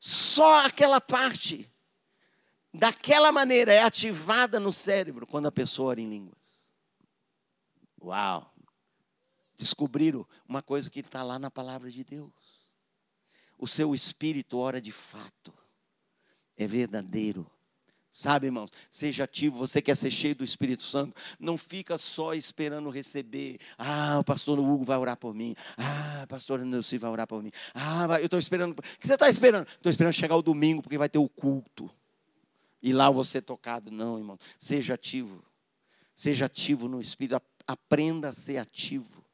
Só aquela parte, daquela maneira, é ativada no cérebro quando a pessoa ora em línguas. Uau! Descobriram uma coisa que está lá na palavra de Deus. O seu espírito ora de fato, é verdadeiro. Sabe, irmãos, seja ativo, você quer ser cheio do Espírito Santo, não fica só esperando receber. Ah, o pastor Hugo vai orar por mim. Ah, o pastor Nelson vai orar por mim. Ah, eu estou esperando. O que você está esperando? Estou esperando chegar o domingo, porque vai ter o culto. E lá você tocado. Não, irmão. Seja ativo. Seja ativo no Espírito. Aprenda a ser ativo.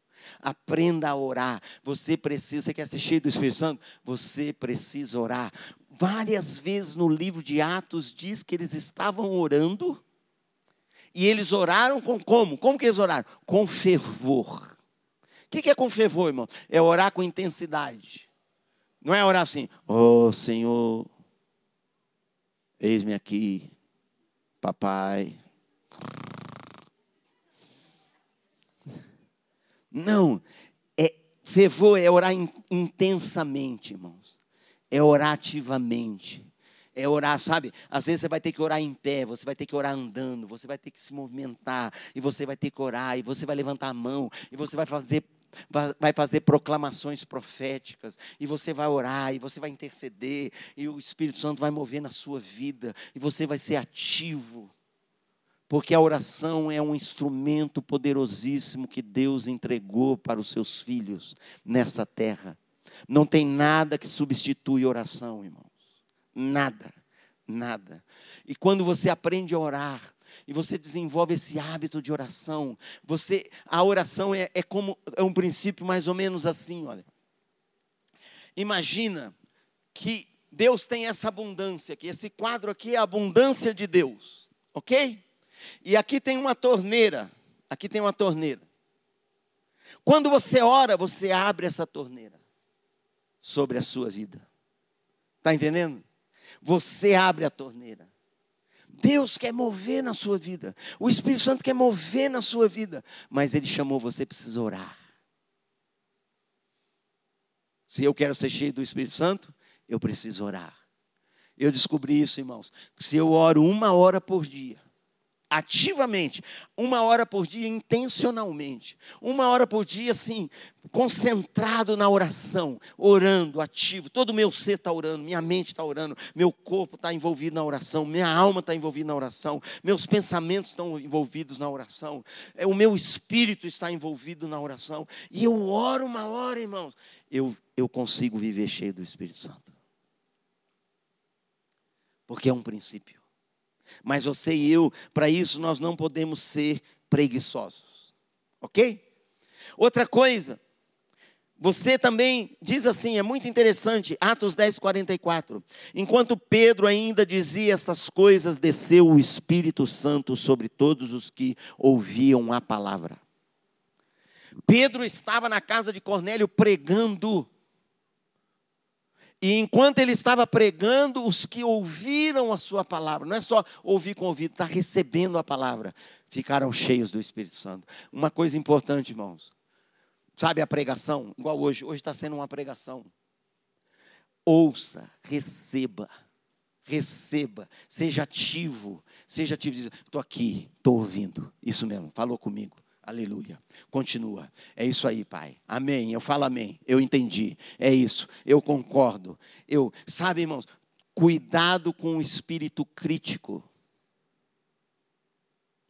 Aprenda a orar. Você precisa, você quer ser cheio do Espírito Santo? Você precisa orar. Várias vezes no livro de Atos diz que eles estavam orando e eles oraram com como? Como que eles oraram? Com fervor. O que é com fervor, irmão? É orar com intensidade. Não é orar assim, oh Senhor, eis-me aqui, papai. Não, é fervor é orar intensamente, irmãos. É orar ativamente. É orar, sabe? Às vezes você vai ter que orar em pé, você vai ter que orar andando, você vai ter que se movimentar, e você vai ter que orar, e você vai levantar a mão, e você vai fazer vai fazer proclamações proféticas, e você vai orar, e você vai interceder, e o Espírito Santo vai mover na sua vida, e você vai ser ativo. Porque a oração é um instrumento poderosíssimo que Deus entregou para os seus filhos nessa terra. Não tem nada que substitui oração, irmãos. Nada, nada. E quando você aprende a orar, e você desenvolve esse hábito de oração, você, a oração é, é como é um princípio mais ou menos assim, olha. Imagina que Deus tem essa abundância aqui. Esse quadro aqui é a abundância de Deus, ok? E aqui tem uma torneira. Aqui tem uma torneira. Quando você ora, você abre essa torneira sobre a sua vida. Está entendendo? Você abre a torneira. Deus quer mover na sua vida. O Espírito Santo quer mover na sua vida. Mas Ele chamou você, precisa orar. Se eu quero ser cheio do Espírito Santo, eu preciso orar. Eu descobri isso, irmãos. Se eu oro uma hora por dia, ativamente, uma hora por dia, intencionalmente, uma hora por dia, assim, concentrado na oração, orando, ativo, todo o meu ser está orando, minha mente está orando, meu corpo está envolvido na oração, minha alma está envolvida na oração, meus pensamentos estão envolvidos na oração, é, o meu espírito está envolvido na oração, e eu oro uma hora, irmãos, eu, eu consigo viver cheio do Espírito Santo. Porque é um princípio. Mas você e eu, para isso, nós não podemos ser preguiçosos. Ok? Outra coisa, você também diz assim, é muito interessante, Atos 10, 44. Enquanto Pedro ainda dizia estas coisas, desceu o Espírito Santo sobre todos os que ouviam a palavra. Pedro estava na casa de Cornélio pregando. E enquanto ele estava pregando, os que ouviram a sua palavra, não é só ouvir com ouvido, está recebendo a palavra, ficaram cheios do Espírito Santo. Uma coisa importante, irmãos, sabe a pregação? Igual hoje, hoje está sendo uma pregação. Ouça, receba, receba, seja ativo, seja ativo, estou aqui, estou ouvindo, isso mesmo, falou comigo. Aleluia. Continua. É isso aí, Pai. Amém. Eu falo amém. Eu entendi. É isso. Eu concordo. Eu, sabe, irmãos, cuidado com o espírito crítico.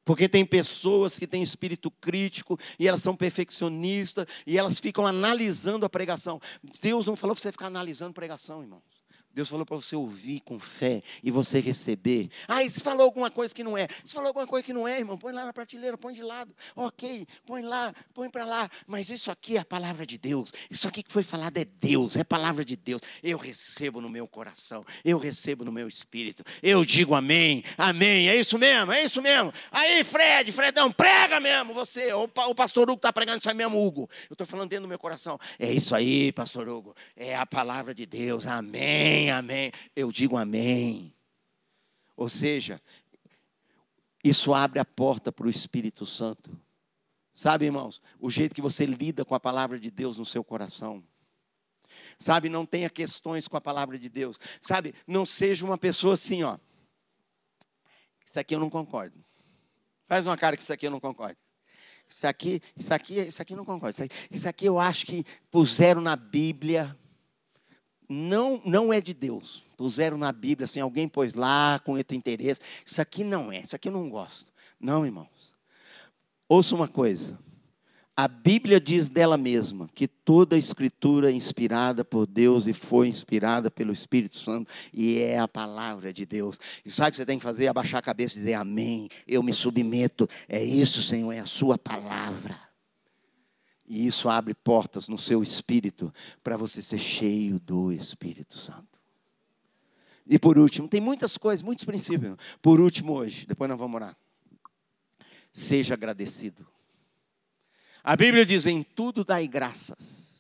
Porque tem pessoas que têm espírito crítico e elas são perfeccionistas e elas ficam analisando a pregação. Deus não falou para você ficar analisando pregação, irmãos. Deus falou para você ouvir com fé e você receber. Ah, se falou alguma coisa que não é? Se falou alguma coisa que não é, irmão, põe lá na prateleira, põe de lado. Ok, põe lá, põe para lá. Mas isso aqui é a palavra de Deus. Isso aqui que foi falado é Deus, é palavra de Deus. Eu recebo no meu coração, eu recebo no meu espírito. Eu digo amém, amém. É isso mesmo, é isso mesmo. Aí, Fred, Fredão, prega mesmo você. O pastor Hugo está pregando isso aí mesmo, Hugo. Eu estou falando dentro do meu coração. É isso aí, pastor Hugo. É a palavra de Deus. Amém amém, Eu digo amém. Ou seja, isso abre a porta para o Espírito Santo. Sabe, irmãos, o jeito que você lida com a palavra de Deus no seu coração. Sabe, não tenha questões com a palavra de Deus. Sabe, não seja uma pessoa assim, ó. Isso aqui eu não concordo. Faz uma cara que isso aqui eu não concordo. Isso aqui, isso aqui, isso aqui não concordo. Isso aqui, isso aqui eu acho que puseram na Bíblia não, não é de Deus. Puseram na Bíblia, assim, alguém pôs lá com outro interesse. Isso aqui não é, isso aqui eu não gosto. Não, irmãos. Ouça uma coisa. A Bíblia diz dela mesma que toda a escritura é inspirada por Deus e foi inspirada pelo Espírito Santo e é a palavra de Deus. E sabe o que você tem que fazer? Abaixar a cabeça e dizer amém. Eu me submeto. É isso, Senhor, é a sua palavra. E isso abre portas no seu espírito para você ser cheio do Espírito Santo. E por último, tem muitas coisas, muitos princípios. Por último, hoje, depois nós vamos orar. Seja agradecido. A Bíblia diz: em tudo dai graças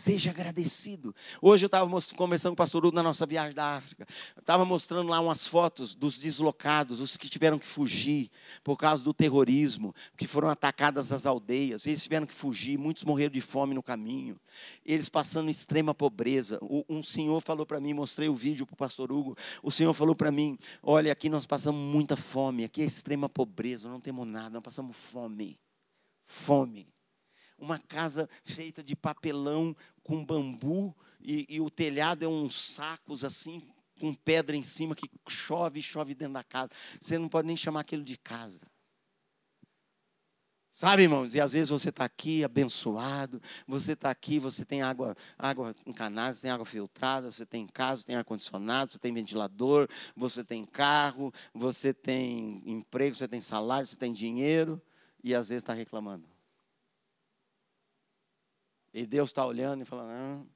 Seja agradecido. Hoje eu estava conversando com o pastor Hugo na nossa viagem da África. Estava mostrando lá umas fotos dos deslocados, os que tiveram que fugir por causa do terrorismo, que foram atacadas as aldeias. Eles tiveram que fugir, muitos morreram de fome no caminho. Eles passando extrema pobreza. Um senhor falou para mim, mostrei o vídeo para o pastor Hugo. O senhor falou para mim: Olha, aqui nós passamos muita fome, aqui é extrema pobreza, não temos nada, nós passamos fome. Fome uma casa feita de papelão com bambu e, e, o telhado é uns sacos assim com pedra em cima que chove chove dentro da casa. Você não pode nem chamar aquilo de casa. Sabe, irmãos? E às vezes você está aqui abençoado, você está aqui, você tem água, água encanada, você tem água filtrada, você tem casa, tem ar-condicionado, você tem ventilador, você tem carro, você tem emprego, você tem salário, você tem dinheiro, e às vezes está reclamando. E Deus está olhando e falando: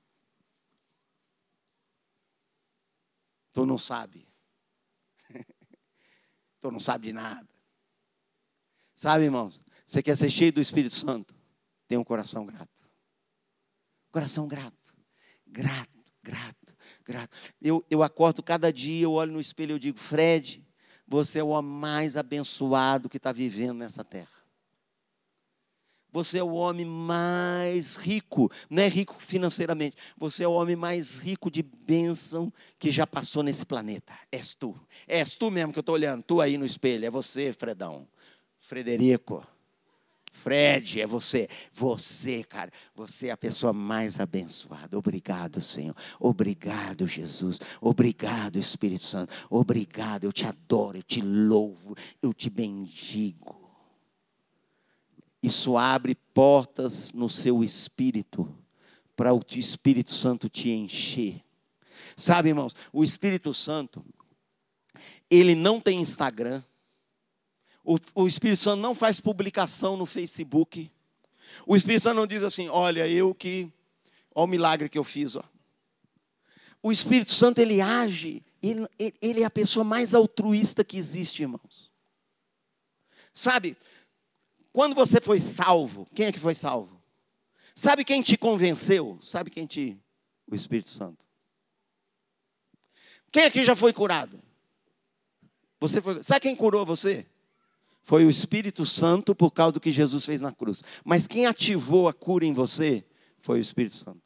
Tu não sabe. tu não sabe de nada. Sabe, irmãos? Você quer ser cheio do Espírito Santo? Tem um coração grato. Coração grato. Grato, grato, grato. Eu, eu acordo cada dia, eu olho no espelho e digo, Fred, você é o mais abençoado que está vivendo nessa terra. Você é o homem mais rico, não é rico financeiramente, você é o homem mais rico de bênção que já passou nesse planeta. És tu. És tu mesmo que eu estou olhando, tu aí no espelho, é você, Fredão. Frederico. Fred, é você. Você, cara, você é a pessoa mais abençoada. Obrigado, Senhor. Obrigado, Jesus. Obrigado, Espírito Santo. Obrigado. Eu te adoro, eu te louvo, eu te bendigo. Isso abre portas no seu espírito para o Espírito Santo te encher. Sabe, irmãos, o Espírito Santo, ele não tem Instagram. O, o, Espírito Santo não faz publicação no Facebook. O Espírito Santo não diz assim: olha, eu que. Olha o milagre que eu fiz. Ó. O Espírito Santo, ele age. Ele, ele é a pessoa mais altruísta que existe, irmãos. Sabe, quando você foi salvo, quem é que foi salvo? Sabe quem te convenceu? Sabe quem te. O Espírito Santo. Quem aqui já foi curado? Você foi. Sabe quem curou você? Foi o Espírito Santo por causa do que Jesus fez na cruz. Mas quem ativou a cura em você foi o Espírito Santo.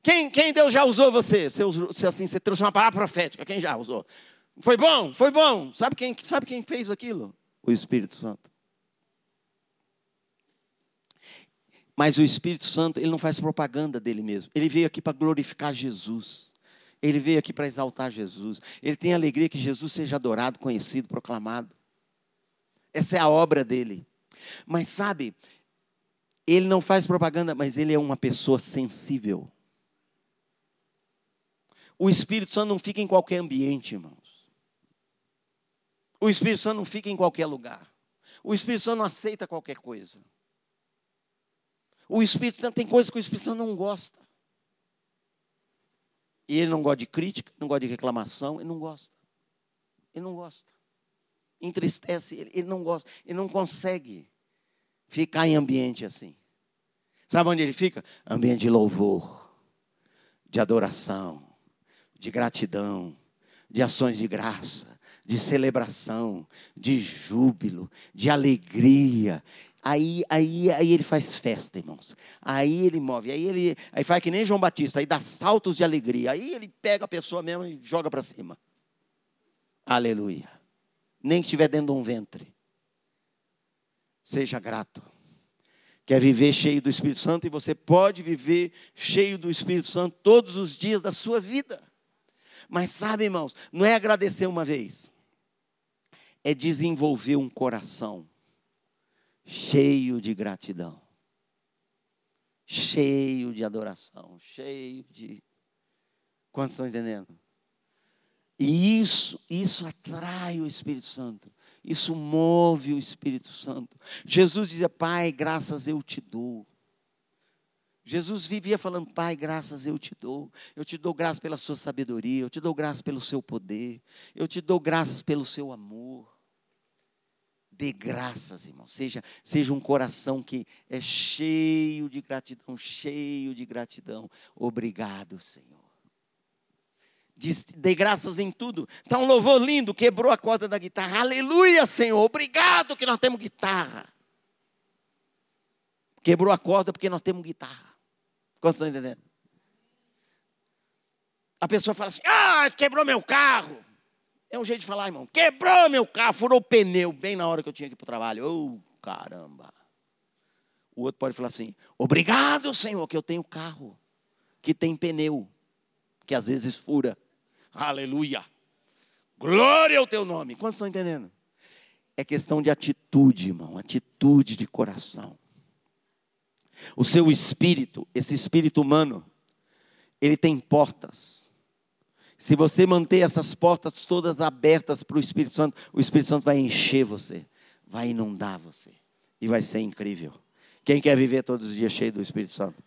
Quem, quem Deus já usou você? Você, você, assim, você trouxe uma palavra profética. Quem já usou? Foi bom? Foi bom. Sabe quem, sabe quem fez aquilo? O Espírito Santo. Mas o Espírito Santo, ele não faz propaganda dele mesmo. Ele veio aqui para glorificar Jesus. Ele veio aqui para exaltar Jesus. Ele tem alegria que Jesus seja adorado, conhecido, proclamado. Essa é a obra dele. Mas sabe, ele não faz propaganda, mas ele é uma pessoa sensível. O Espírito Santo não fica em qualquer ambiente, irmãos. O Espírito Santo não fica em qualquer lugar. O Espírito Santo não aceita qualquer coisa. O Espírito Santo tem coisas que o Espírito Santo não gosta. E ele não gosta de crítica, não gosta de reclamação, ele não gosta. Ele não gosta. Entristece, ele, ele não gosta, ele não consegue ficar em ambiente assim. Sabe onde ele fica? Ambiente de louvor, de adoração, de gratidão, de ações de graça, de celebração, de júbilo, de alegria. Aí, aí, aí ele faz festa, irmãos. Aí ele move, aí ele aí faz que nem João Batista, aí dá saltos de alegria. Aí ele pega a pessoa mesmo e joga para cima. Aleluia. Nem que estiver dentro de um ventre. Seja grato. Quer viver cheio do Espírito Santo e você pode viver cheio do Espírito Santo todos os dias da sua vida. Mas sabe, irmãos, não é agradecer uma vez, é desenvolver um coração cheio de gratidão, cheio de adoração, cheio de. Quantos estão entendendo? E isso, isso atrai o Espírito Santo. Isso move o Espírito Santo. Jesus dizia: Pai, graças eu te dou. Jesus vivia falando: Pai, graças eu te dou. Eu te dou graças pela sua sabedoria. Eu te dou graças pelo seu poder. Eu te dou graças pelo seu amor. Dê graças, irmão. Seja, seja um coração que é cheio de gratidão, cheio de gratidão. Obrigado, Senhor. Diz, dê graças em tudo. Está um louvor lindo, quebrou a corda da guitarra. Aleluia, Senhor. Obrigado que nós temos guitarra. Quebrou a corda porque nós temos guitarra. Quantos estão entendendo? A pessoa fala assim: ah, quebrou meu carro. É um jeito de falar, irmão. Quebrou meu carro, furou o pneu bem na hora que eu tinha que ir para o trabalho. Oh, caramba. O outro pode falar assim: Obrigado, Senhor, que eu tenho carro que tem pneu, que às vezes fura. Aleluia. Glória ao teu nome. Quantos estão entendendo? É questão de atitude, irmão, atitude de coração. O seu espírito, esse espírito humano, ele tem portas. Se você manter essas portas todas abertas para o Espírito Santo, o Espírito Santo vai encher você, vai inundar você e vai ser incrível. Quem quer viver todos os dias cheio do Espírito Santo?